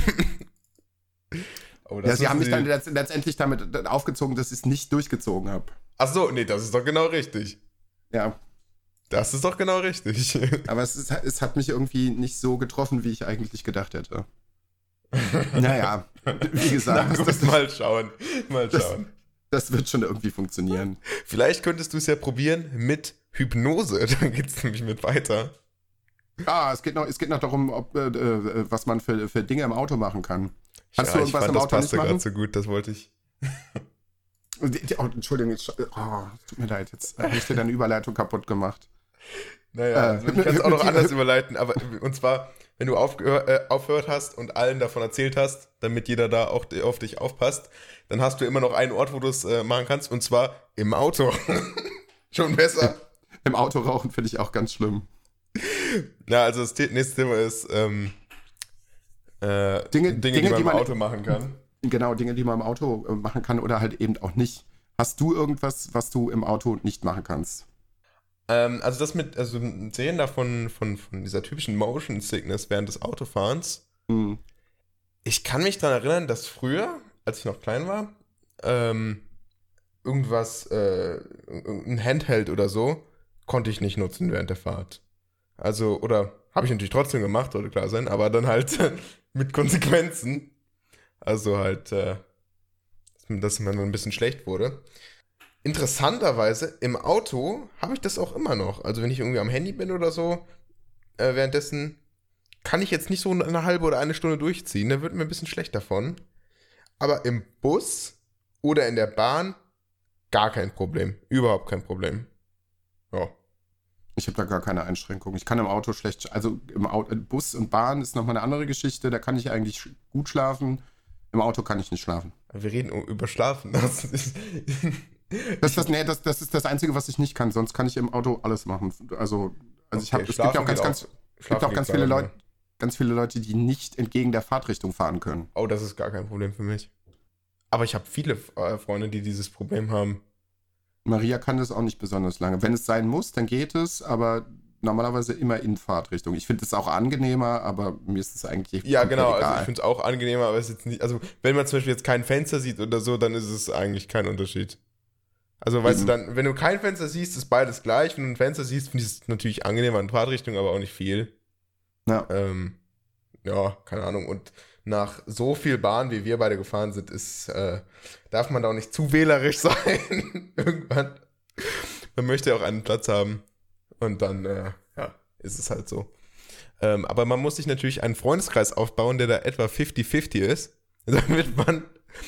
ja, sie haben mich dann letzt- letztendlich damit aufgezogen, dass ich es nicht durchgezogen habe. Ach so, nee, das ist doch genau richtig. Ja, Das ist doch genau richtig. aber es, ist, es hat mich irgendwie nicht so getroffen, wie ich eigentlich gedacht hätte. Naja, wie Na gesagt, gut, das, mal schauen. Mal das- schauen. das wird schon irgendwie funktionieren. Vielleicht könntest du es ja probieren mit Hypnose. Dann geht es nämlich mit weiter. Ah, es geht noch, es geht noch darum, ob, äh, äh, was man für, für Dinge im Auto machen kann. Kannst ja, du ich irgendwas fand, im das Auto nicht passte machen? gerade so gut, das wollte ich. Oh, Entschuldigung, jetzt, oh, tut mir leid, jetzt habe ich dir deine Überleitung kaputt gemacht. Naja, Äh, also ich kann es auch noch anders überleiten, aber und zwar, wenn du aufgehör, äh, aufgehört hast und allen davon erzählt hast, damit jeder da auch auf dich aufpasst, dann hast du immer noch einen Ort, wo du es äh, machen kannst, und zwar im Auto. Schon besser. Im Auto rauchen finde ich auch ganz schlimm. Na, also das nächste Thema ist ähm, äh, Dinge- Dinge, Dinge, die man die im man- Auto machen kann. Genau, Dinge, die man im Auto äh, machen kann oder halt eben auch nicht. Hast du irgendwas, was du im Auto nicht machen kannst? Ähm, also das mit, also sehen davon von, von dieser typischen Motion Sickness während des Autofahrens. Hm. Ich kann mich daran erinnern, dass früher, als ich noch klein war, ähm, irgendwas, äh, ein Handheld oder so, konnte ich nicht nutzen während der Fahrt. Also, oder habe ich natürlich trotzdem gemacht, sollte klar sein, aber dann halt mit Konsequenzen. Also halt, äh, dass man ein bisschen schlecht wurde. Interessanterweise, im Auto habe ich das auch immer noch. Also wenn ich irgendwie am Handy bin oder so, äh, währenddessen kann ich jetzt nicht so eine halbe oder eine Stunde durchziehen. Da wird mir ein bisschen schlecht davon. Aber im Bus oder in der Bahn gar kein Problem. Überhaupt kein Problem. Ja. Ich habe da gar keine Einschränkung. Ich kann im Auto schlecht, also im Auto, Bus und Bahn ist nochmal eine andere Geschichte. Da kann ich eigentlich gut schlafen. Im Auto kann ich nicht schlafen. Wir reden über Schlafen. Das ist Das, nee, das, das ist das Einzige, was ich nicht kann. Sonst kann ich im Auto alles machen. Also, also ich Okay, habe, es gibt ja auch ganz, ganz, es gibt auch ganz viele. Leute, ganz viele Leute, die nicht entgegen der Fahrtrichtung fahren können. Oh, das ist gar kein Problem für mich. Aber ich habe viele äh, Freunde, die dieses Problem haben. Maria kann das auch nicht besonders lange. Wenn es sein muss, dann geht es, aber normalerweise immer in Fahrtrichtung. Ich finde es auch angenehmer, aber mir ist es eigentlich Ja, genau, egal. also ich finde es auch angenehmer, aber es ist jetzt nicht, also wenn man zum Beispiel jetzt kein Fenster sieht oder so, dann ist es eigentlich kein Unterschied. Also weißt mhm. du dann, wenn du kein Fenster siehst, ist beides gleich. Wenn du ein Fenster siehst, finde ich es natürlich angenehmer in Fahrtrichtung, aber auch nicht viel. Ja. Ähm, ja, keine Ahnung. Und nach so viel Bahn, wie wir beide gefahren sind, ist, äh, darf man da auch nicht zu wählerisch sein. Irgendwann. Man möchte ja auch einen Platz haben. Und dann, äh, ja, ist es halt so. Ähm, aber man muss sich natürlich einen Freundeskreis aufbauen, der da etwa 50-50 ist, damit man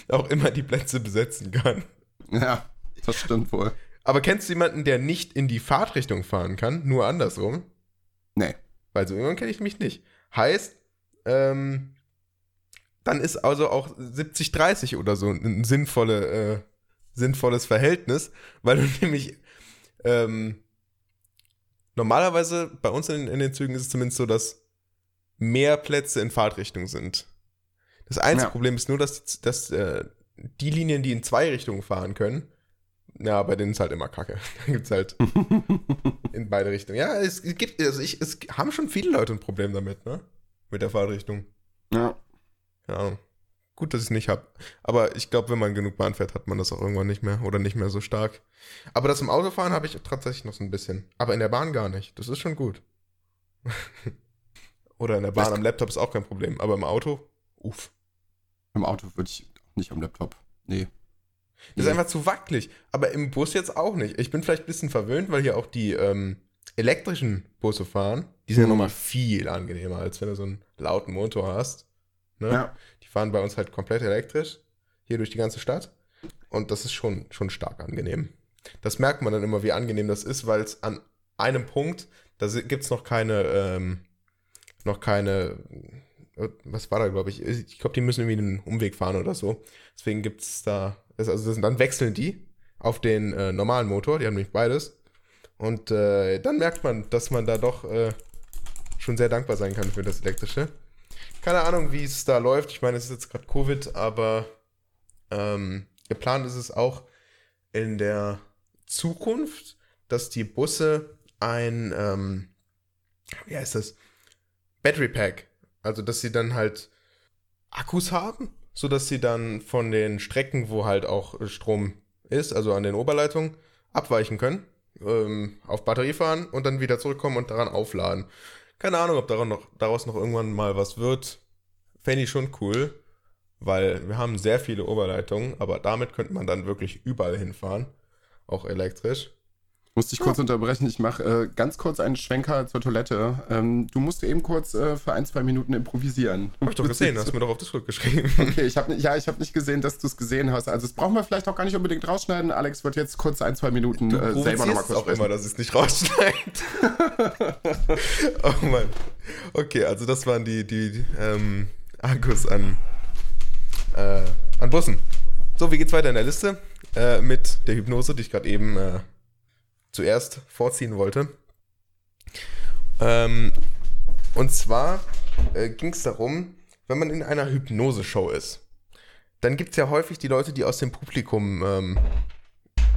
auch immer die Plätze besetzen kann. Ja, das stimmt wohl. Aber kennst du jemanden, der nicht in die Fahrtrichtung fahren kann, nur andersrum? Nee. Weil so irgendwann kenne ich mich nicht. Heißt, ähm, dann ist also auch 70-30 oder so ein sinnvolle, äh, sinnvolles Verhältnis, weil du nämlich ähm, normalerweise bei uns in, in, den Zügen ist es zumindest so, dass mehr Plätze in Fahrtrichtung sind. Das einzige ja. Problem ist nur, dass, dass äh, die Linien, die in zwei Richtungen fahren können, ja, bei denen ist halt immer Kacke. Da gibt es halt in beide Richtungen. Ja, es gibt, also ich, es haben schon viele Leute ein Problem damit, ne? Mit der Fahrtrichtung. Ja. Keine Ahnung. Gut, dass ich es nicht habe. Aber ich glaube, wenn man genug Bahn fährt, hat man das auch irgendwann nicht mehr oder nicht mehr so stark. Aber das im Autofahren habe ich tatsächlich noch so ein bisschen. Aber in der Bahn gar nicht. Das ist schon gut. oder in der Bahn am Laptop ist auch kein Problem. Aber im Auto, uff. Im Auto würde ich nicht am Laptop. Nee. Das ist einfach zu wackelig. Aber im Bus jetzt auch nicht. Ich bin vielleicht ein bisschen verwöhnt, weil hier auch die ähm, elektrischen Busse fahren. Die sind mhm. ja nochmal viel angenehmer, als wenn du so einen lauten Motor hast. Ne? Ja. Die fahren bei uns halt komplett elektrisch, hier durch die ganze Stadt. Und das ist schon, schon stark angenehm. Das merkt man dann immer, wie angenehm das ist, weil es an einem Punkt, da gibt es noch keine, ähm, noch keine, äh, was war da, glaube ich? Ich glaube, die müssen irgendwie einen Umweg fahren oder so. Deswegen gibt es da, also das, dann wechseln die auf den äh, normalen Motor, die haben nämlich beides. Und äh, dann merkt man, dass man da doch äh, schon sehr dankbar sein kann für das elektrische keine Ahnung, wie es da läuft. Ich meine, es ist jetzt gerade Covid, aber ähm, geplant ist es auch in der Zukunft, dass die Busse ein, ähm, wie heißt das? Battery Pack. Also, dass sie dann halt Akkus haben, sodass sie dann von den Strecken, wo halt auch Strom ist, also an den Oberleitungen, abweichen können, ähm, auf Batterie fahren und dann wieder zurückkommen und daran aufladen. Keine Ahnung, ob daran noch, daraus noch irgendwann mal was wird. Fände ich schon cool, weil wir haben sehr viele Oberleitungen, aber damit könnte man dann wirklich überall hinfahren, auch elektrisch. Musste ich kurz ja. unterbrechen. Ich mache äh, ganz kurz einen Schwenker zur Toilette. Ähm, du musst eben kurz äh, für ein, zwei Minuten improvisieren. Hab ich doch gesehen, hast du mir doch auf das geschrieben. Okay, ich habe ja, ich habe nicht gesehen, dass du es gesehen hast. Also das brauchen wir vielleicht auch gar nicht unbedingt rausschneiden. Alex wird jetzt kurz ein, zwei Minuten äh, selber nochmal kurz auch sprechen. immer, dass es nicht rausschneidet. oh Mann. Okay, also das waren die, die ähm, Akkus an, äh, an Bussen. So, wie geht's weiter in der Liste? Äh, mit der Hypnose, die ich gerade eben äh, zuerst vorziehen wollte. Ähm, und zwar äh, ging es darum, wenn man in einer Hypnose-Show ist, dann gibt es ja häufig die Leute, die aus dem Publikum ähm,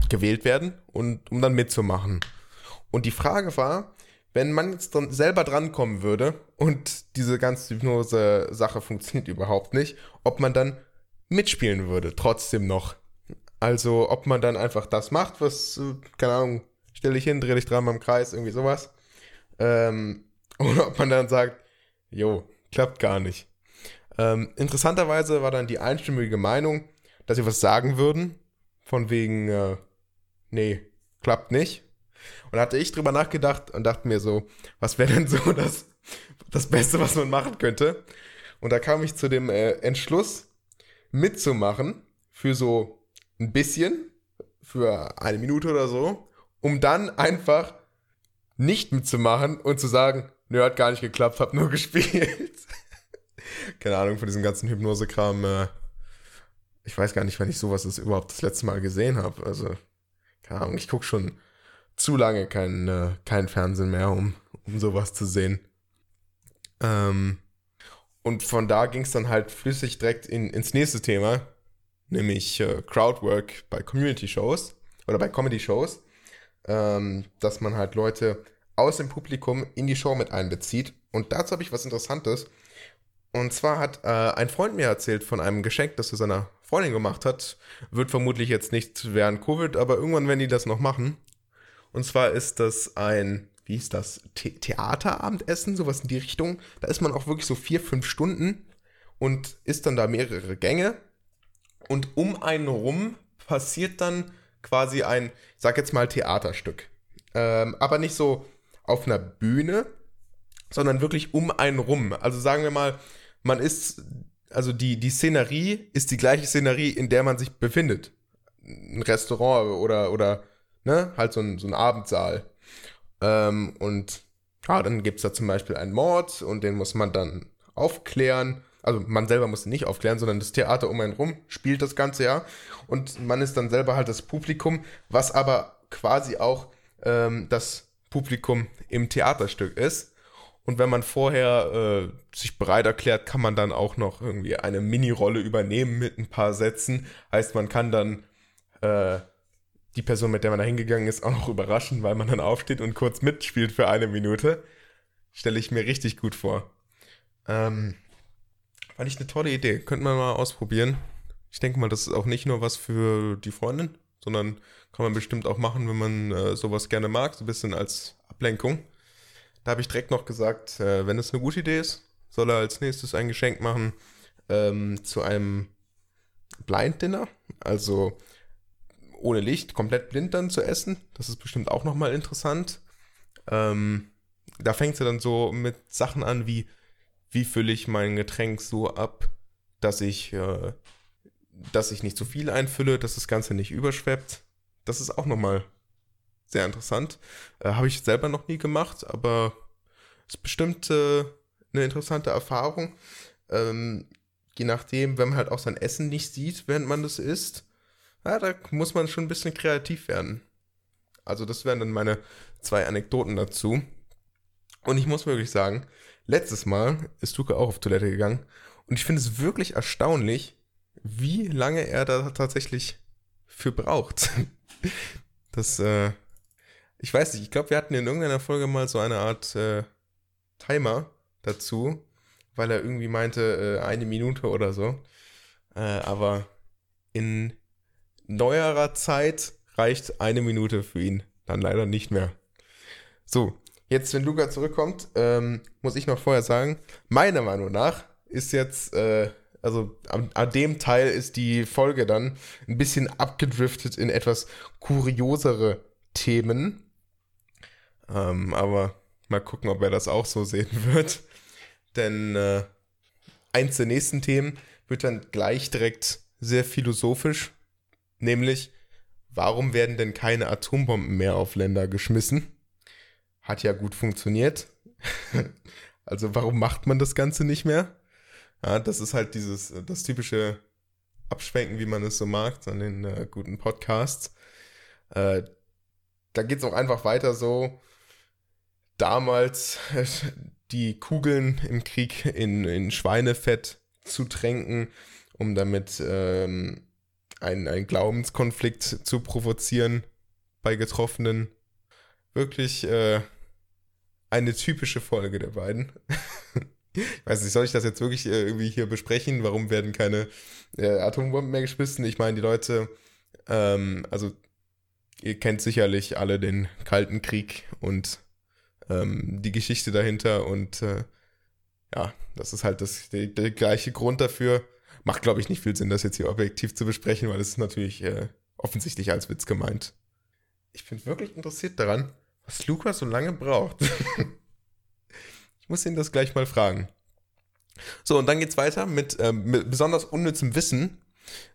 gewählt werden, und, um dann mitzumachen. Und die Frage war, wenn man jetzt dann selber drankommen würde und diese ganze Hypnose-Sache funktioniert überhaupt nicht, ob man dann mitspielen würde, trotzdem noch. Also, ob man dann einfach das macht, was, äh, keine Ahnung, stell dich hin, dreh dich dreimal im Kreis, irgendwie sowas. Ähm, oder ob man dann sagt, jo, klappt gar nicht. Ähm, interessanterweise war dann die einstimmige Meinung, dass sie was sagen würden, von wegen, äh, nee, klappt nicht. Und da hatte ich drüber nachgedacht und dachte mir so, was wäre denn so das, das Beste, was man machen könnte? Und da kam ich zu dem äh, Entschluss, mitzumachen für so ein bisschen, für eine Minute oder so um dann einfach nicht mitzumachen und zu sagen, nö, hat gar nicht geklappt, hab nur gespielt. Keine Ahnung von diesem ganzen Hypnosekram. Äh, ich weiß gar nicht, wann ich sowas das überhaupt das letzte Mal gesehen habe. Also, keine Ahnung, ich gucke schon zu lange kein, äh, kein Fernsehen mehr, um, um sowas zu sehen. Ähm, und von da ging es dann halt flüssig direkt in, ins nächste Thema, nämlich äh, Crowdwork bei Community-Shows oder bei Comedy-Shows, ähm, dass man halt Leute aus dem Publikum in die Show mit einbezieht. Und dazu habe ich was Interessantes. Und zwar hat äh, ein Freund mir erzählt von einem Geschenk, das er seiner Freundin gemacht hat. Wird vermutlich jetzt nicht während Covid, aber irgendwann werden die das noch machen. Und zwar ist das ein, wie ist das, The Theaterabendessen, sowas in die Richtung. Da ist man auch wirklich so vier, fünf Stunden und isst dann da mehrere Gänge. Und um einen rum passiert dann quasi ein, ich sag jetzt mal, Theaterstück. Ähm, aber nicht so auf einer Bühne, sondern wirklich um einen rum. Also sagen wir mal, man ist, also die, die Szenerie ist die gleiche Szenerie, in der man sich befindet. Ein Restaurant oder, oder, ne, halt so ein, so ein Abendsaal. Ähm, und ja, dann gibt es da zum Beispiel einen Mord und den muss man dann aufklären. Also man selber muss nicht aufklären, sondern das Theater um einen rum spielt das ganze Jahr. Und man ist dann selber halt das Publikum, was aber quasi auch ähm, das Publikum im Theaterstück ist. Und wenn man vorher äh, sich bereit erklärt, kann man dann auch noch irgendwie eine Mini-Rolle übernehmen mit ein paar Sätzen. Heißt, man kann dann äh, die Person, mit der man da hingegangen ist, auch noch überraschen, weil man dann aufsteht und kurz mitspielt für eine Minute. Stelle ich mir richtig gut vor. Ähm, fand ich eine tolle Idee. Könnte man mal ausprobieren. Ich denke mal, das ist auch nicht nur was für die Freundin, sondern kann man bestimmt auch machen, wenn man äh, sowas gerne mag, so ein bisschen als Ablenkung. Da habe ich direkt noch gesagt, äh, wenn es eine gute Idee ist, soll er als nächstes ein Geschenk machen ähm, zu einem Blind Dinner. Also ohne Licht, komplett blind dann zu essen. Das ist bestimmt auch nochmal interessant. Ähm, da fängt sie dann so mit Sachen an wie, wie fülle ich mein Getränk so ab, dass ich, äh, dass ich nicht zu viel einfülle, dass das Ganze nicht überschweppt. Das ist auch nochmal sehr interessant. Äh, Habe ich selber noch nie gemacht, aber ist bestimmt äh, eine interessante Erfahrung. Ähm, je nachdem, wenn man halt auch sein Essen nicht sieht, während man das isst, ja, da muss man schon ein bisschen kreativ werden. Also das wären dann meine zwei Anekdoten dazu. Und ich muss wirklich sagen, letztes Mal ist Luca auch auf Toilette gegangen und ich finde es wirklich erstaunlich, wie lange er da tatsächlich für braucht. Das, äh, ich weiß nicht, ich glaube, wir hatten in irgendeiner Folge mal so eine Art äh, Timer dazu, weil er irgendwie meinte, äh, eine Minute oder so. Äh, aber in neuerer Zeit reicht eine Minute für ihn dann leider nicht mehr. So, jetzt, wenn Luca zurückkommt, ähm, muss ich noch vorher sagen, meiner Meinung nach ist jetzt, äh, also an, an, dem Teil ist die Folge dann ein bisschen abgedriftet in etwas kuriosere Themen. Ähm, aber mal gucken, ob er das auch so sehen wird. Denn äh, eins der nächsten Themen wird dann gleich direkt sehr philosophisch Nämlich, warum werden denn keine Atombomben mehr auf Länder geschmissen? Hat ja gut funktioniert. also warum macht man das Ganze nicht mehr? Ja, das ist halt dieses, das typische Abschwenken, wie man es so mag, an den äh, guten Podcasts. Äh, da geht es auch einfach weiter so. Damals äh, die Kugeln im Krieg in, in Schweinefett zu tränken, um damit ähm, einen, einen Glaubenskonflikt zu provozieren bei Getroffenen. Wirklich äh, eine typische Folge der beiden. ich weiß nicht, soll ich das jetzt wirklich äh, irgendwie hier besprechen? Warum werden keine äh, Atombomben mehr geschmissen? Ich meine, die Leute, ähm, also ihr kennt sicherlich alle den Kalten Krieg und ähm, die Geschichte dahinter und äh, ja, das ist halt das, der, der gleiche Grund dafür, Macht, glaube ich, nicht viel Sinn, das jetzt hier objektiv zu besprechen, weil es ist natürlich äh, offensichtlich als Witz gemeint. Ich bin wirklich interessiert daran, was Luca so lange braucht. ich muss ihn das gleich mal fragen. So, und dann geht's weiter mit, äh, mit besonders unnützem Wissen,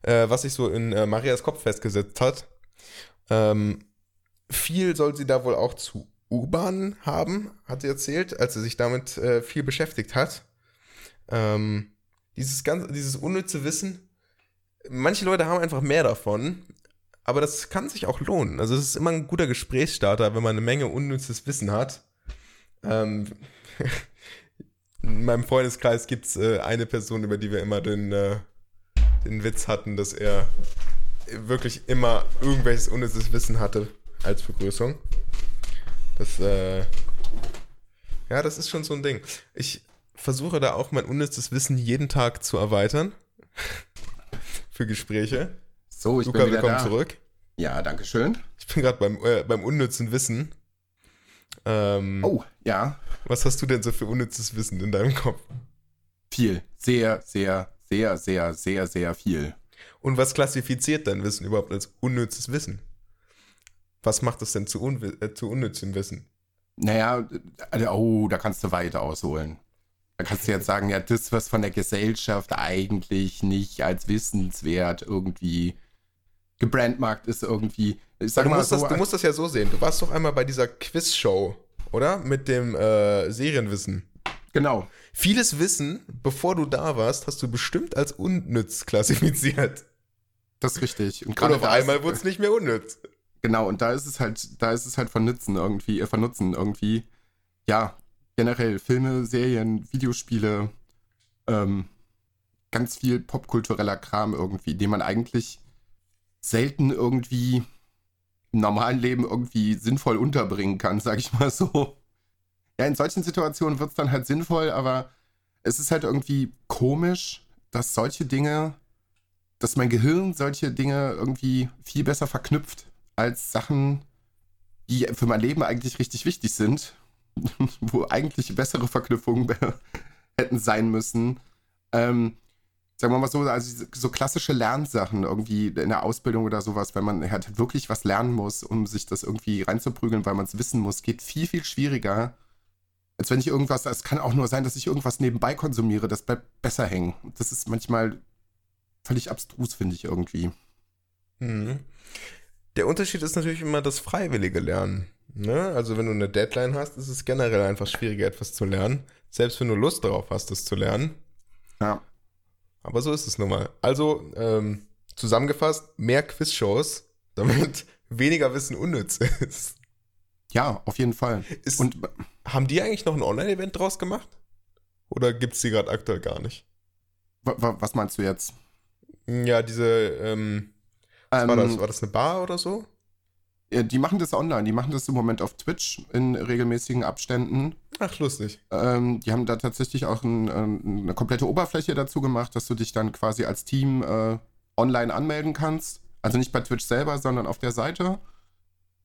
äh, was sich so in äh, Marias Kopf festgesetzt hat. Ähm, viel soll sie da wohl auch zu U-Bahnen haben, hat sie erzählt, als sie sich damit äh, viel beschäftigt hat. Ähm, dieses ganze, dieses unnütze Wissen, manche Leute haben einfach mehr davon, aber das kann sich auch lohnen. Also es ist immer ein guter Gesprächsstarter, wenn man eine Menge unnützes Wissen hat. Ähm, in meinem Freundeskreis gibt es äh, eine Person, über die wir immer den, äh, den Witz hatten, dass er wirklich immer irgendwelches unnützes Wissen hatte als Begrüßung. Das, äh, ja, das ist schon so ein Ding. Ich versuche da auch mein unnützes Wissen jeden Tag zu erweitern. Für Gespräche. So, ich Luca, bin wieder willkommen da. zurück. Ja, danke schön. Ich bin gerade beim, äh, beim unnützen Wissen. Ähm, Oh, ja, Was hast du denn so für unnützes Wissen in deinem Kopf? viel. Sehr, sehr, sehr, sehr, sehr, sehr viel. Und was klassifiziert dein Wissen überhaupt als unnützes Wissen? Was macht es denn zu, unwi- äh, zu unnützem Wissen? Naja, also, oh, da kannst du weit ausholen. Da kannst du jetzt sagen, ja, das, was von der Gesellschaft eigentlich nicht als wissenswert irgendwie gebrandmarkt ist, irgendwie. Ich sag du, mal musst so, das, du musst das ja so sehen. Du warst doch einmal bei dieser Quizshow, oder? Mit dem äh, Serienwissen. genau. Vieles Wissen, bevor du da warst, hast du bestimmt als unnütz klassifiziert. Das ist richtig. Und Und auf einmal wurde es nicht mehr unnütz. Genau, und da ist es halt, da ist es halt von Nutzen irgendwie, äh, von Nutzen irgendwie. Ja, generell Filme, Serien, Videospiele, ähm, ganz viel popkultureller Kram irgendwie, den man eigentlich selten irgendwie im normalen Leben irgendwie sinnvoll unterbringen kann, sag ich mal so. Ja, in solchen Situationen wird es dann halt sinnvoll, aber es ist halt irgendwie komisch, dass solche Dinge, dass mein Gehirn solche Dinge irgendwie viel besser verknüpft als Sachen, die für mein Leben eigentlich richtig wichtig sind, wo eigentlich bessere Verknüpfungen hätten sein müssen. Ähm, sagen wir mal so, also so klassische Lernsachen irgendwie in der Ausbildung oder sowas, wenn man halt wirklich was lernen muss, um sich das irgendwie reinzuprügeln, weil man es wissen muss, geht viel, viel schwieriger, als wenn ich irgendwas, es kann auch nur sein, dass ich irgendwas nebenbei konsumiere, das bleibt besser hängen. Das ist manchmal völlig abstrus, finde ich irgendwie. Mhm. Der Unterschied ist natürlich immer das freiwillige Lernen. Ne? Also wenn du eine Deadline hast, ist es generell einfach schwieriger, etwas zu lernen. Selbst wenn du Lust darauf hast, es zu lernen. Ja. Aber so ist es nun mal. Also, ähm, zusammengefasst, mehr Quizshows, damit weniger Wissen unnütz ist. Ja, auf jeden Fall. ist Und haben die eigentlich noch ein Online-Event draus gemacht? Oder gibt es die gerade aktuell gar nicht? wa- wa- was meinst du jetzt? Ja, diese, ähm, was war, Ähm, das? war das eine Bar oder so? Ja, die machen das online. Die machen das im Moment auf Twitch in regelmäßigen Abständen. Ach, lustig. Ähm, die haben da tatsächlich auch ein, ähm, eine komplette Oberfläche dazu gemacht, dass du dich dann quasi als Team äh, online anmelden kannst. Also nicht bei Twitch selber, sondern auf der Seite.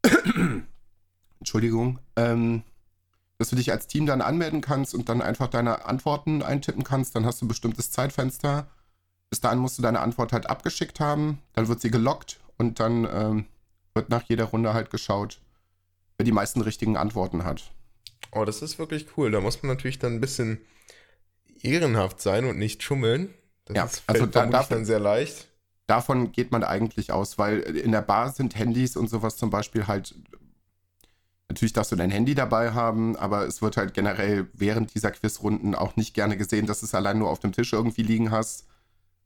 Entschuldigung. Ähm, dass du dich als Team dann anmelden kannst und dann einfach deine Antworten eintippen kannst. Dann hast du ein bestimmtes Zeitfenster. Bis dahin musst du deine Antwort halt abgeschickt haben. Dann wird sie gelockt und dann ähm, wird nach jeder Runde halt geschaut, wer die meisten richtigen Antworten hat. Oh, das ist wirklich cool. Da muss man natürlich dann ein bisschen ehrenhaft sein und nicht schummeln. Das Ja, ist, also da- dafür- dann sehr leicht. davon geht man eigentlich aus, weil in der Bar sind Handys und sowas zum Beispiel halt. Natürlich darfst du dein Handy dabei haben, aber es wird halt generell während dieser Quizrunden auch nicht gerne gesehen, dass du es allein nur auf dem Tisch irgendwie liegen hast.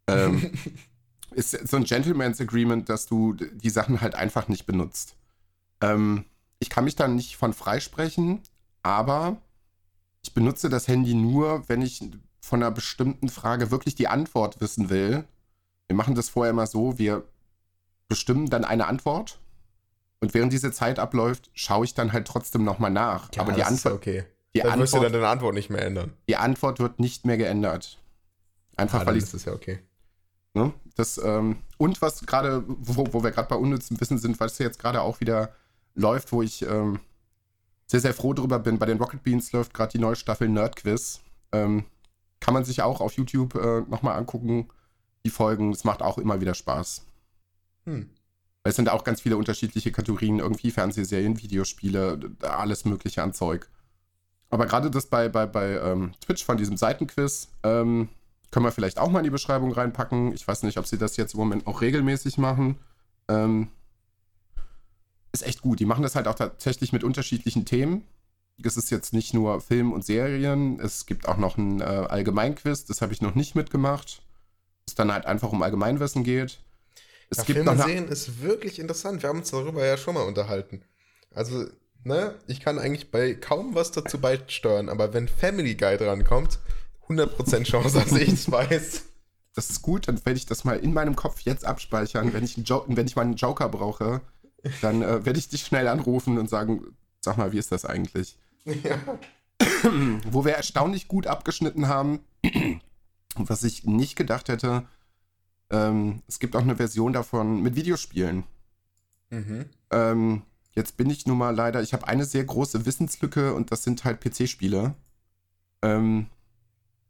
Ähm, ist so ein Gentleman's Agreement, dass du die Sachen halt einfach nicht benutzt. Ähm, ich kann mich da nicht von freisprechen, aber ich benutze das Handy nur, wenn ich von einer bestimmten Frage wirklich die Antwort wissen will. Wir machen das vorher immer so, wir bestimmen dann eine Antwort und während diese Zeit abläuft, schaue ich dann halt trotzdem nochmal nach. Aber die ist ja Antwort, okay. die, Dann wirst du dann Antwort, deine Antwort nicht mehr ändern. die Antwort wird nicht mehr geändert. Einfach Ah, weil ich ist das ja okay. Ne? Das, ähm, und was gerade, wo, wo wir gerade bei unnützem Wissen sind, was jetzt gerade auch wieder läuft, wo ich ähm, sehr, sehr froh drüber bin. Bei den Rocket Beans läuft gerade die neue Staffel Nerd Quiz. Ähm, kann man sich auch auf YouTube äh, nochmal angucken, die Folgen. Es macht auch immer wieder Spaß. Hm. Weil es sind auch ganz viele unterschiedliche Kategorien, irgendwie Fernsehserien, Videospiele, alles Mögliche an Zeug. Aber gerade das bei, bei, bei ähm, Twitch von diesem Seitenquiz, ähm, können wir vielleicht auch mal in die Beschreibung reinpacken. Ich weiß nicht, ob sie das jetzt im Moment auch regelmäßig machen. Ähm, ist echt gut. Die machen das halt auch tatsächlich mit unterschiedlichen Themen. Es ist jetzt nicht nur Film und Serien. Es gibt auch noch ein äh, Allgemeinquiz. Das habe ich noch nicht mitgemacht. Es dann halt einfach um Allgemeinwissen geht. Es Ja, gibt Film und Serien ist wirklich interessant. Wir haben uns darüber ja schon mal unterhalten. Also, ne, ich kann eigentlich bei kaum was dazu beisteuern, aber wenn Family Guy drankommt, 100% Chance, dass ich es weiß. das ist gut, dann werde ich das mal in meinem Kopf jetzt abspeichern. Wenn ich einen, jo wenn ich mal einen Joker brauche, dann äh, werde ich dich schnell anrufen und sagen, sag mal, wie ist das eigentlich? Ja. Wo wir erstaunlich gut abgeschnitten haben, was ich nicht gedacht hätte, ähm, es gibt auch eine Version davon mit Videospielen. Mhm. Ähm, jetzt bin ich nun mal leider, ich habe eine sehr große Wissenslücke und das sind halt PC-Spiele. Ähm,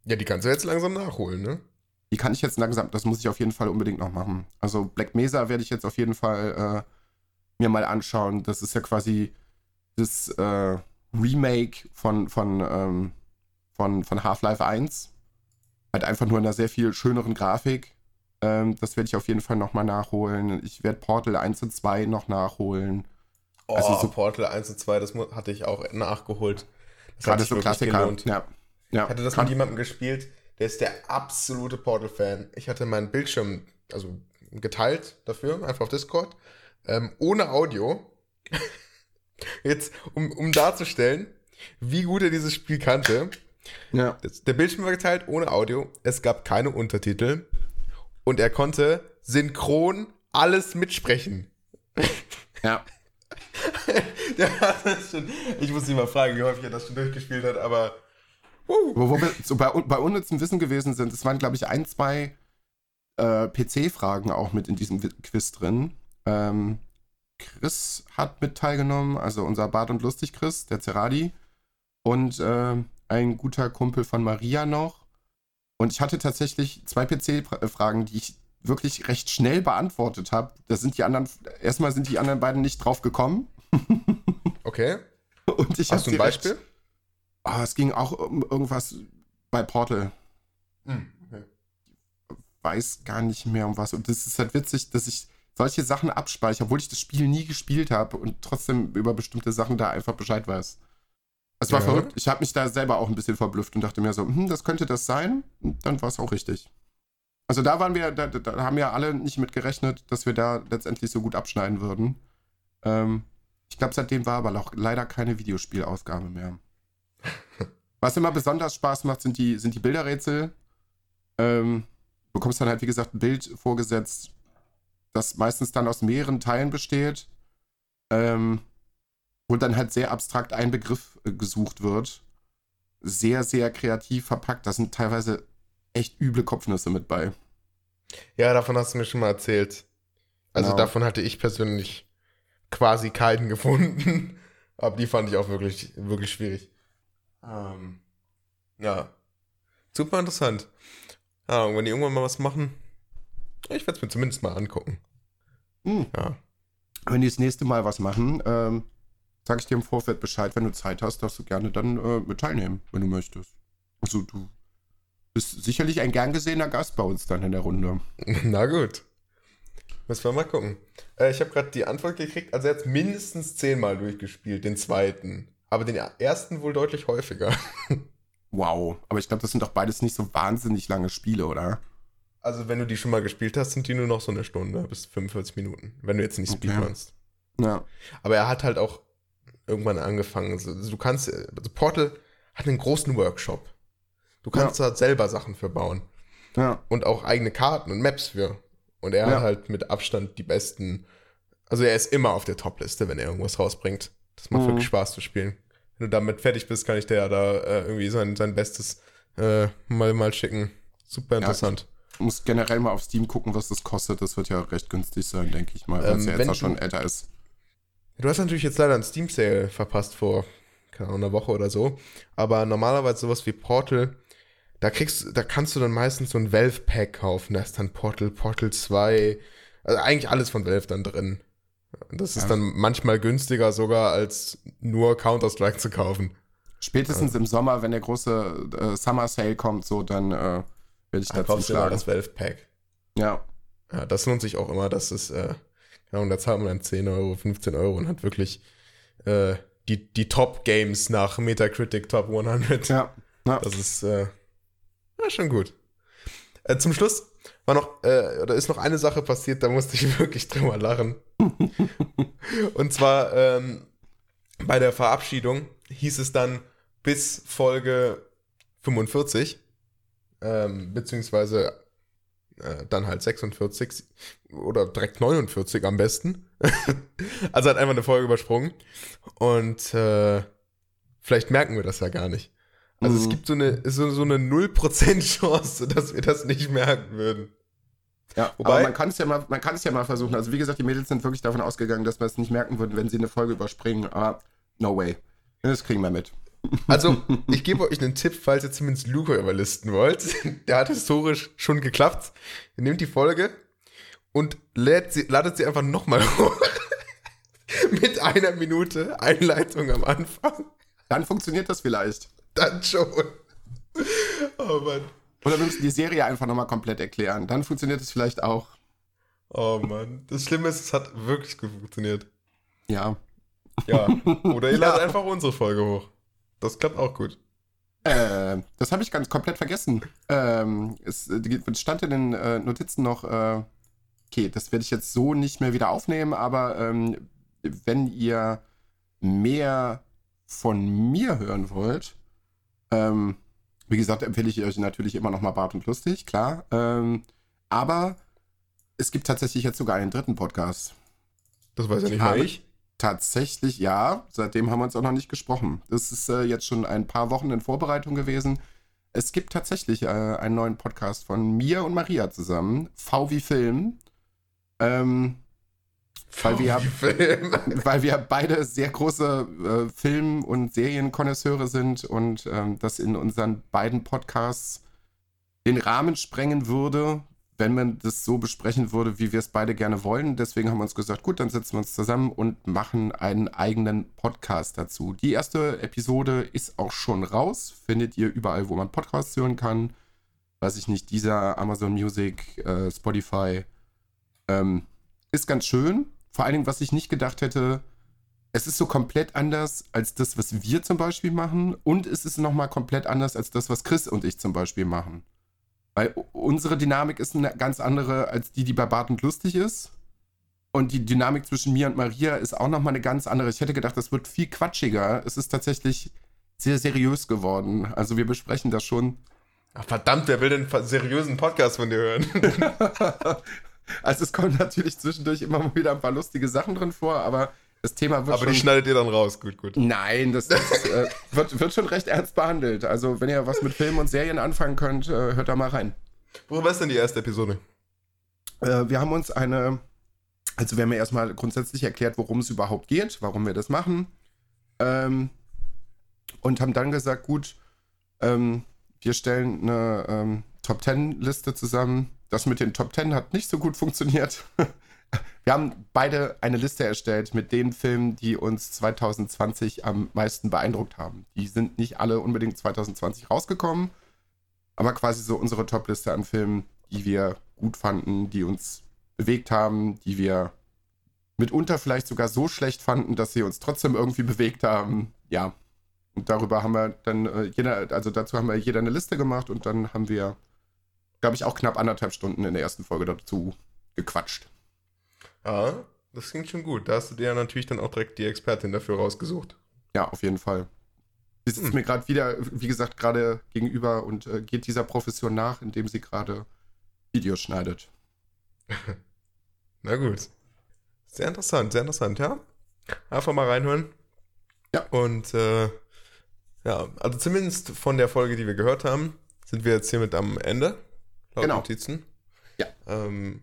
Ja, die kannst du jetzt langsam nachholen, ne? die kann ich jetzt langsam, das muss ich auf jeden Fall unbedingt noch machen. Also Black Mesa werde ich jetzt auf jeden Fall äh, mir mal anschauen. Das ist ja quasi das äh, Remake von, von, ähm, von, von Half-Life 1. Halt einfach nur in einer sehr viel schöneren Grafik. Ähm, das werde ich auf jeden Fall nochmal nachholen. Ich werde Portal 1 und 2 noch nachholen. Oh, Also so- Portal 1 und 2, das hatte ich auch nachgeholt. Das Gerade so Klassiker. gelohnt. Ja. Ja. Ich hatte das Kann- mit jemandem gespielt, der ist der absolute Portal-Fan. Ich hatte meinen Bildschirm, also geteilt dafür, einfach auf Discord, ähm, ohne Audio. Jetzt, um, um darzustellen, wie gut er dieses Spiel kannte. ja. Der Bildschirm war geteilt ohne Audio. Es gab keine Untertitel. Und er konnte synchron alles mitsprechen. ja. Der hat das schon, ich muss ihn mal fragen, wie häufig er das schon durchgespielt hat, aber. Uh, Wo, wo wir so bei, bei unnützem Wissen gewesen sind, es waren, glaube ich, ein, zwei äh, PC-Fragen auch mit in diesem Quiz drin. Ähm, Chris hat mit teilgenommen, also unser Bart und Lustig Chris, der Zeradi. Und äh, ein guter Kumpel von Maria noch. Und ich hatte tatsächlich zwei PC-Fragen, die ich wirklich recht schnell beantwortet habe. Da sind die anderen, erstmal sind die anderen beiden nicht drauf gekommen. okay. Und ich Hast du ein sie recht- Beispiel? Ah, es ging auch um irgendwas bei Portal. Hm, okay. weiß gar nicht mehr um was. Und das ist halt witzig, dass ich solche Sachen abspeichere, obwohl ich das Spiel nie gespielt habe und trotzdem über bestimmte Sachen da einfach Bescheid weiß. Es war Ja. verrückt. Ich habe mich da selber auch ein bisschen verblüfft und dachte mir so, hm, das könnte das sein. Und dann war es auch richtig. Also da waren wir, da, da haben ja alle nicht mit gerechnet, dass wir da letztendlich so gut abschneiden würden. Ähm, ich glaube, seitdem war aber auch leider keine Videospielausgabe mehr. Was immer besonders Spaß macht, sind die, sind die Bilderrätsel. Ähm, du bekommst dann halt, wie gesagt, ein Bild vorgesetzt, das meistens dann aus mehreren Teilen besteht. Ähm, wo dann halt sehr abstrakt ein Begriff äh, gesucht wird. Sehr, sehr kreativ verpackt. Da sind teilweise echt üble Kopfnüsse mit bei. Ja, davon hast du mir schon mal erzählt. Also Genau. davon hatte ich persönlich quasi keinen gefunden. Aber die fand ich auch wirklich, wirklich schwierig. Ähm, ja. Super interessant. Ja, und wenn die irgendwann mal was machen, ich werde es mir zumindest mal angucken. Hm. Ja. Wenn die das nächste Mal was machen, ähm, sag ich dir im Vorfeld Bescheid. Wenn du Zeit hast, darfst du gerne dann äh, mit teilnehmen, wenn du möchtest. Also du bist sicherlich ein gern gesehener Gast bei uns dann in der Runde. Na gut. Müssen wir mal gucken. Äh, ich habe gerade die Antwort gekriegt. Also er hat mindestens zehnmal durchgespielt, den zweiten. Aber den ersten wohl deutlich häufiger. Wow. Aber ich glaube, das sind doch beides nicht so wahnsinnig lange Spiele, oder? Also wenn du die schon mal gespielt hast, sind die nur noch so eine Stunde bis 45 Minuten. Wenn du jetzt nicht Okay. speedrunst. Ja. Aber er hat halt auch irgendwann angefangen. Also du kannst, also Portal hat einen großen Workshop. Du kannst da selber Sachen für bauen. Ja. Und auch eigene Karten und Maps für. Und er Ja. hat halt mit Abstand die besten. Also er ist immer auf der Top-Liste, wenn er irgendwas rausbringt. Das macht Mhm. wirklich Spaß zu spielen. Wenn du damit fertig bist, kann ich dir ja da äh, irgendwie sein, sein Bestes äh, mal, mal schicken. Super interessant. Muss generell mal auf Steam gucken, was das kostet. Das wird ja recht günstig sein, denke ich mal, weil es Ähm, ja jetzt auch schon älter ist. Du hast natürlich jetzt leider einen Steam Sale verpasst vor keine Ahnung, einer Woche oder so. Aber normalerweise sowas wie Portal, da kriegst, da kannst du dann meistens so ein Valve Pack kaufen. Da ist dann Portal, Portal 2, also eigentlich alles von Valve dann drin. Das ist Ja. dann manchmal günstiger sogar als nur Counter Strike zu kaufen. Spätestens im Sommer, wenn der große äh, Summer Sale kommt, so, dann äh, werde ich Da dazu kaufst schlagen. das Valve Pack. Ja. Ja, das lohnt sich auch immer. Das ist, äh, keine Ahnung, da zahlt man dann 10 Euro, 15 Euro und hat wirklich äh, die, die Top-Games nach Metacritic Top 100. Ja. ja. Das ist äh, ja, schon gut. Äh, zum Schluss war noch, äh, oder ist noch eine Sache passiert, da musste ich wirklich drüber lachen. Und zwar ähm, bei der Verabschiedung hieß es dann bis Folge 45, ähm, beziehungsweise äh, dann halt 46 oder direkt 49 am besten. also hat einfach eine Folge übersprungen. Und äh, vielleicht merken wir das ja gar nicht. Also mhm. es gibt so eine, so, so eine 0% Chance, dass wir das nicht merken würden. Ja, Wobei, aber man kann es ja mal, man kann es ja mal versuchen. Also wie gesagt, die Mädels sind wirklich davon ausgegangen, dass wir es nicht merken würden, wenn sie eine Folge überspringen. Aber no way. Das kriegen wir mit. Also, ich gebe euch einen Tipp, falls ihr zumindest Luca überlisten wollt. Der hat historisch schon geklappt. Ihr nehmt die Folge und lädt sie, ladet sie einfach nochmal hoch. Mit einer Minute Einleitung am Anfang. Dann funktioniert das vielleicht. Dann schon. Oh Mann. Oder wir müssen die Serie einfach nochmal komplett erklären. Dann funktioniert es vielleicht auch. Oh Mann. Das Schlimme ist, es hat wirklich gut funktioniert. Ja. Ja. Oder ihr ladet einfach unsere Folge hoch. Das klappt auch gut. Äh, das habe ich ganz komplett vergessen. Ähm, es, es, stand in den äh, Notizen noch, äh, okay, das werde ich jetzt so nicht mehr wieder aufnehmen, aber ähm, wenn ihr mehr von mir hören wollt, ähm, wie gesagt, empfehle ich euch natürlich immer noch mal Bart und Lustig, klar. Ähm, aber es gibt tatsächlich jetzt sogar einen dritten Podcast. Das weiß ja nicht mal ich. Tatsächlich, ja. Seitdem haben wir uns auch noch nicht gesprochen. Das ist äh, jetzt schon ein paar Wochen in Vorbereitung gewesen. Es gibt tatsächlich äh, einen neuen Podcast von mir und Maria zusammen. V wie Film. Ähm, weil, wir, weil wir beide sehr große äh, Film- und Serienkonnoisseure sind und ähm, das in unseren beiden Podcasts den Rahmen sprengen würde, wenn man das so besprechen würde, wie wir es beide gerne wollen. Deswegen haben wir uns gesagt, gut, dann setzen wir uns zusammen und machen einen eigenen Podcast dazu. Die erste Episode ist auch schon raus. Findet ihr überall, wo man Podcasts hören kann. Weiß ich nicht, dieser Amazon Music, äh, Spotify. Ähm, ist ganz schön. Vor allen Dingen, was ich nicht gedacht hätte, es ist so komplett anders als das, was wir zum Beispiel machen. Und es ist nochmal komplett anders als das, was Chris und ich zum Beispiel machen. Weil unsere Dynamik ist eine ganz andere als die, die bei Bartend lustig ist. Und die Dynamik zwischen mir und Maria ist auch nochmal eine ganz andere. Ich hätte gedacht, das wird viel quatschiger. Es ist tatsächlich sehr seriös geworden. Also wir besprechen das schon. Ach, verdammt, wer will denn einen seriösen Podcast von dir hören? also es kommen natürlich zwischendurch immer mal wieder ein paar lustige Sachen drin vor, aber das Thema wird Aber schon, die schneidet ihr dann raus, gut, gut. Nein, das, das äh, wird, wird schon recht ernst behandelt. Also, wenn ihr was mit Filmen und Serien anfangen könnt, äh, hört da mal rein. Worüber ist denn die erste Episode? Äh, wir haben uns eine. Also, wir haben ja erstmal grundsätzlich erklärt, worum es überhaupt geht, warum wir das machen. Ähm, und haben dann gesagt, gut, ähm, wir stellen eine ähm, Top Ten Liste zusammen. Das mit den Top Ten hat nicht so gut funktioniert. Wir haben beide eine Liste erstellt mit den Filmen, die uns 2020 am meisten beeindruckt haben. Die sind nicht alle unbedingt 2020 rausgekommen, aber quasi so unsere Top-Liste an Filmen, die wir gut fanden, die uns bewegt haben, die wir mitunter vielleicht sogar so schlecht fanden, dass sie uns trotzdem irgendwie bewegt haben. Ja. Und darüber haben wir dann äh, jeder, also dazu haben wir jeder eine Liste gemacht und dann haben wir, glaube ich, auch knapp anderthalb Stunden in der ersten Folge dazu gequatscht. Ja, das klingt schon gut. Da hast du dir ja natürlich dann auch direkt die Expertin dafür rausgesucht. Ja, auf jeden Fall. Sie sitzt hm. mir gerade wieder, wie gesagt, gerade gegenüber und äh, geht dieser Profession nach, indem sie gerade Videos schneidet. Na gut. Sehr interessant, sehr interessant, ja. Einfach mal reinhören. Ja. Und äh, ja, also zumindest von der Folge, die wir gehört haben, sind wir jetzt hiermit am Ende. Laut genau. Notizen. Ja. Ähm,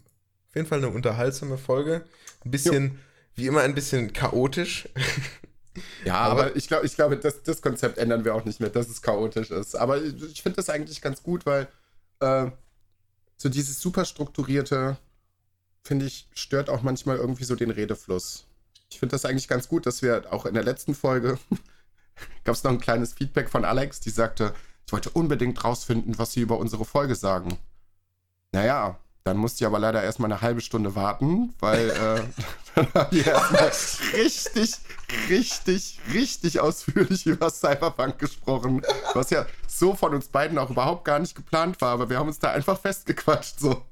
auf jeden Fall eine unterhaltsame Folge. Ein bisschen, jo. wie immer, ein bisschen chaotisch. Ja, aber, aber ich glaube, ich glaube, das, das Konzept ändern wir auch nicht mehr, dass es chaotisch ist. Aber ich finde das eigentlich ganz gut, weil äh, so dieses super strukturierte, finde ich, stört auch manchmal irgendwie so den Redefluss. Ich finde das eigentlich ganz gut, dass wir auch in der letzten Folge gab es noch ein kleines Feedback von Alex, die sagte, ich wollte unbedingt rausfinden, was sie über unsere Folge sagen. Naja, dann musste ich aber leider erstmal eine halbe Stunde warten, weil äh, dann haben wir erstmal richtig, richtig, richtig ausführlich über Cyberpunk gesprochen. Was ja so von uns beiden auch überhaupt gar nicht geplant war, aber wir haben uns da einfach festgequatscht. So.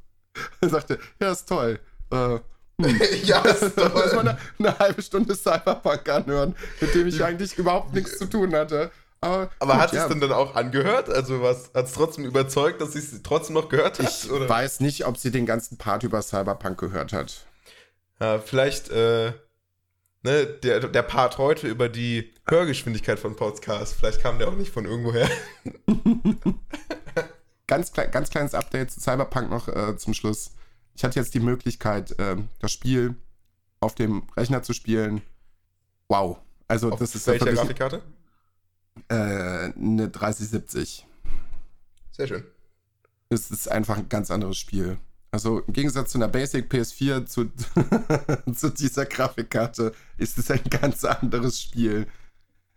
Er sagte, ja, ist toll. Äh, hm. ja, ist toll. muss man eine, eine, halbe Stunde Cyberpunk anhören, mit dem ich eigentlich überhaupt nichts zu tun hatte. Aber, Aber gut, hat ja. es denn dann auch angehört? Also hat es trotzdem überzeugt, dass sie es trotzdem noch gehört hat? Ich oder? weiß nicht, ob sie den ganzen Part über Cyberpunk gehört hat. Ja, vielleicht äh, ne, der, der Part heute über die Hörgeschwindigkeit von Podcast. Vielleicht kam der auch nicht von irgendwoher. Ganz, klei- ganz kleines Update zu Cyberpunk noch äh, zum Schluss. Ich hatte jetzt die Möglichkeit, ähm, das Spiel auf dem Rechner zu spielen. Wow. Also Auf das ist wirklich Grafikkarte? Äh, eine 3070. Sehr schön. Es ist einfach ein ganz anderes Spiel. Also im Gegensatz zu einer Basic PS4 zu, zu dieser Grafikkarte ist es ein ganz anderes Spiel.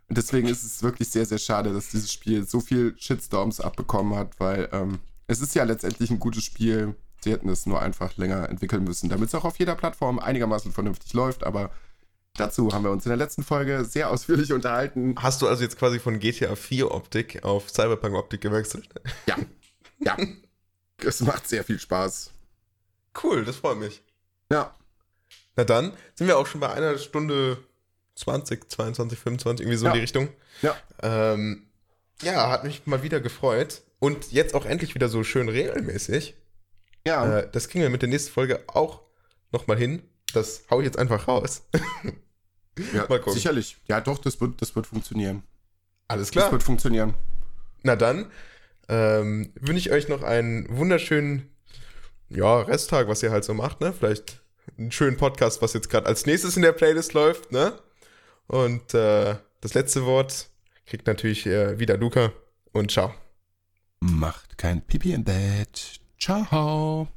Und deswegen ist es wirklich sehr, sehr schade, dass dieses Spiel so viel Shitstorms abbekommen hat, weil ähm, es ist ja letztendlich ein gutes Spiel. Sie hätten es nur einfach länger entwickeln müssen, damit es auch auf jeder Plattform einigermaßen vernünftig läuft. Aber dazu haben wir uns in der letzten Folge sehr ausführlich unterhalten. Hast du also jetzt quasi von GTA 4 Optik auf Cyberpunk Optik gewechselt? Ja, ja. Es macht sehr viel Spaß. Cool, das freut mich. Ja, Na dann sind wir auch schon bei einer Stunde 20, 22, 25, irgendwie so Ja. in die Richtung. ja. Ähm, ja, hat mich mal wieder gefreut. Und jetzt auch endlich wieder so schön regelmäßig. Ja, Äh, das kriegen wir mit der nächsten Folge auch nochmal hin. Das hau ich jetzt einfach raus. ja mal gucken. sicherlich. Ja, doch, das wird, das wird funktionieren. Alles Das klar. wird funktionieren. Na dann ähm, wünsche ich euch noch einen wunderschönen ja, Resttag, was ihr halt so macht, ne? Vielleicht einen schönen Podcast, was jetzt gerade als nächstes in der Playlist läuft, ne? Und äh, das letzte Wort kriegt natürlich äh, wieder Luca und ciao. Macht kein Pipi im Bett. Ciao.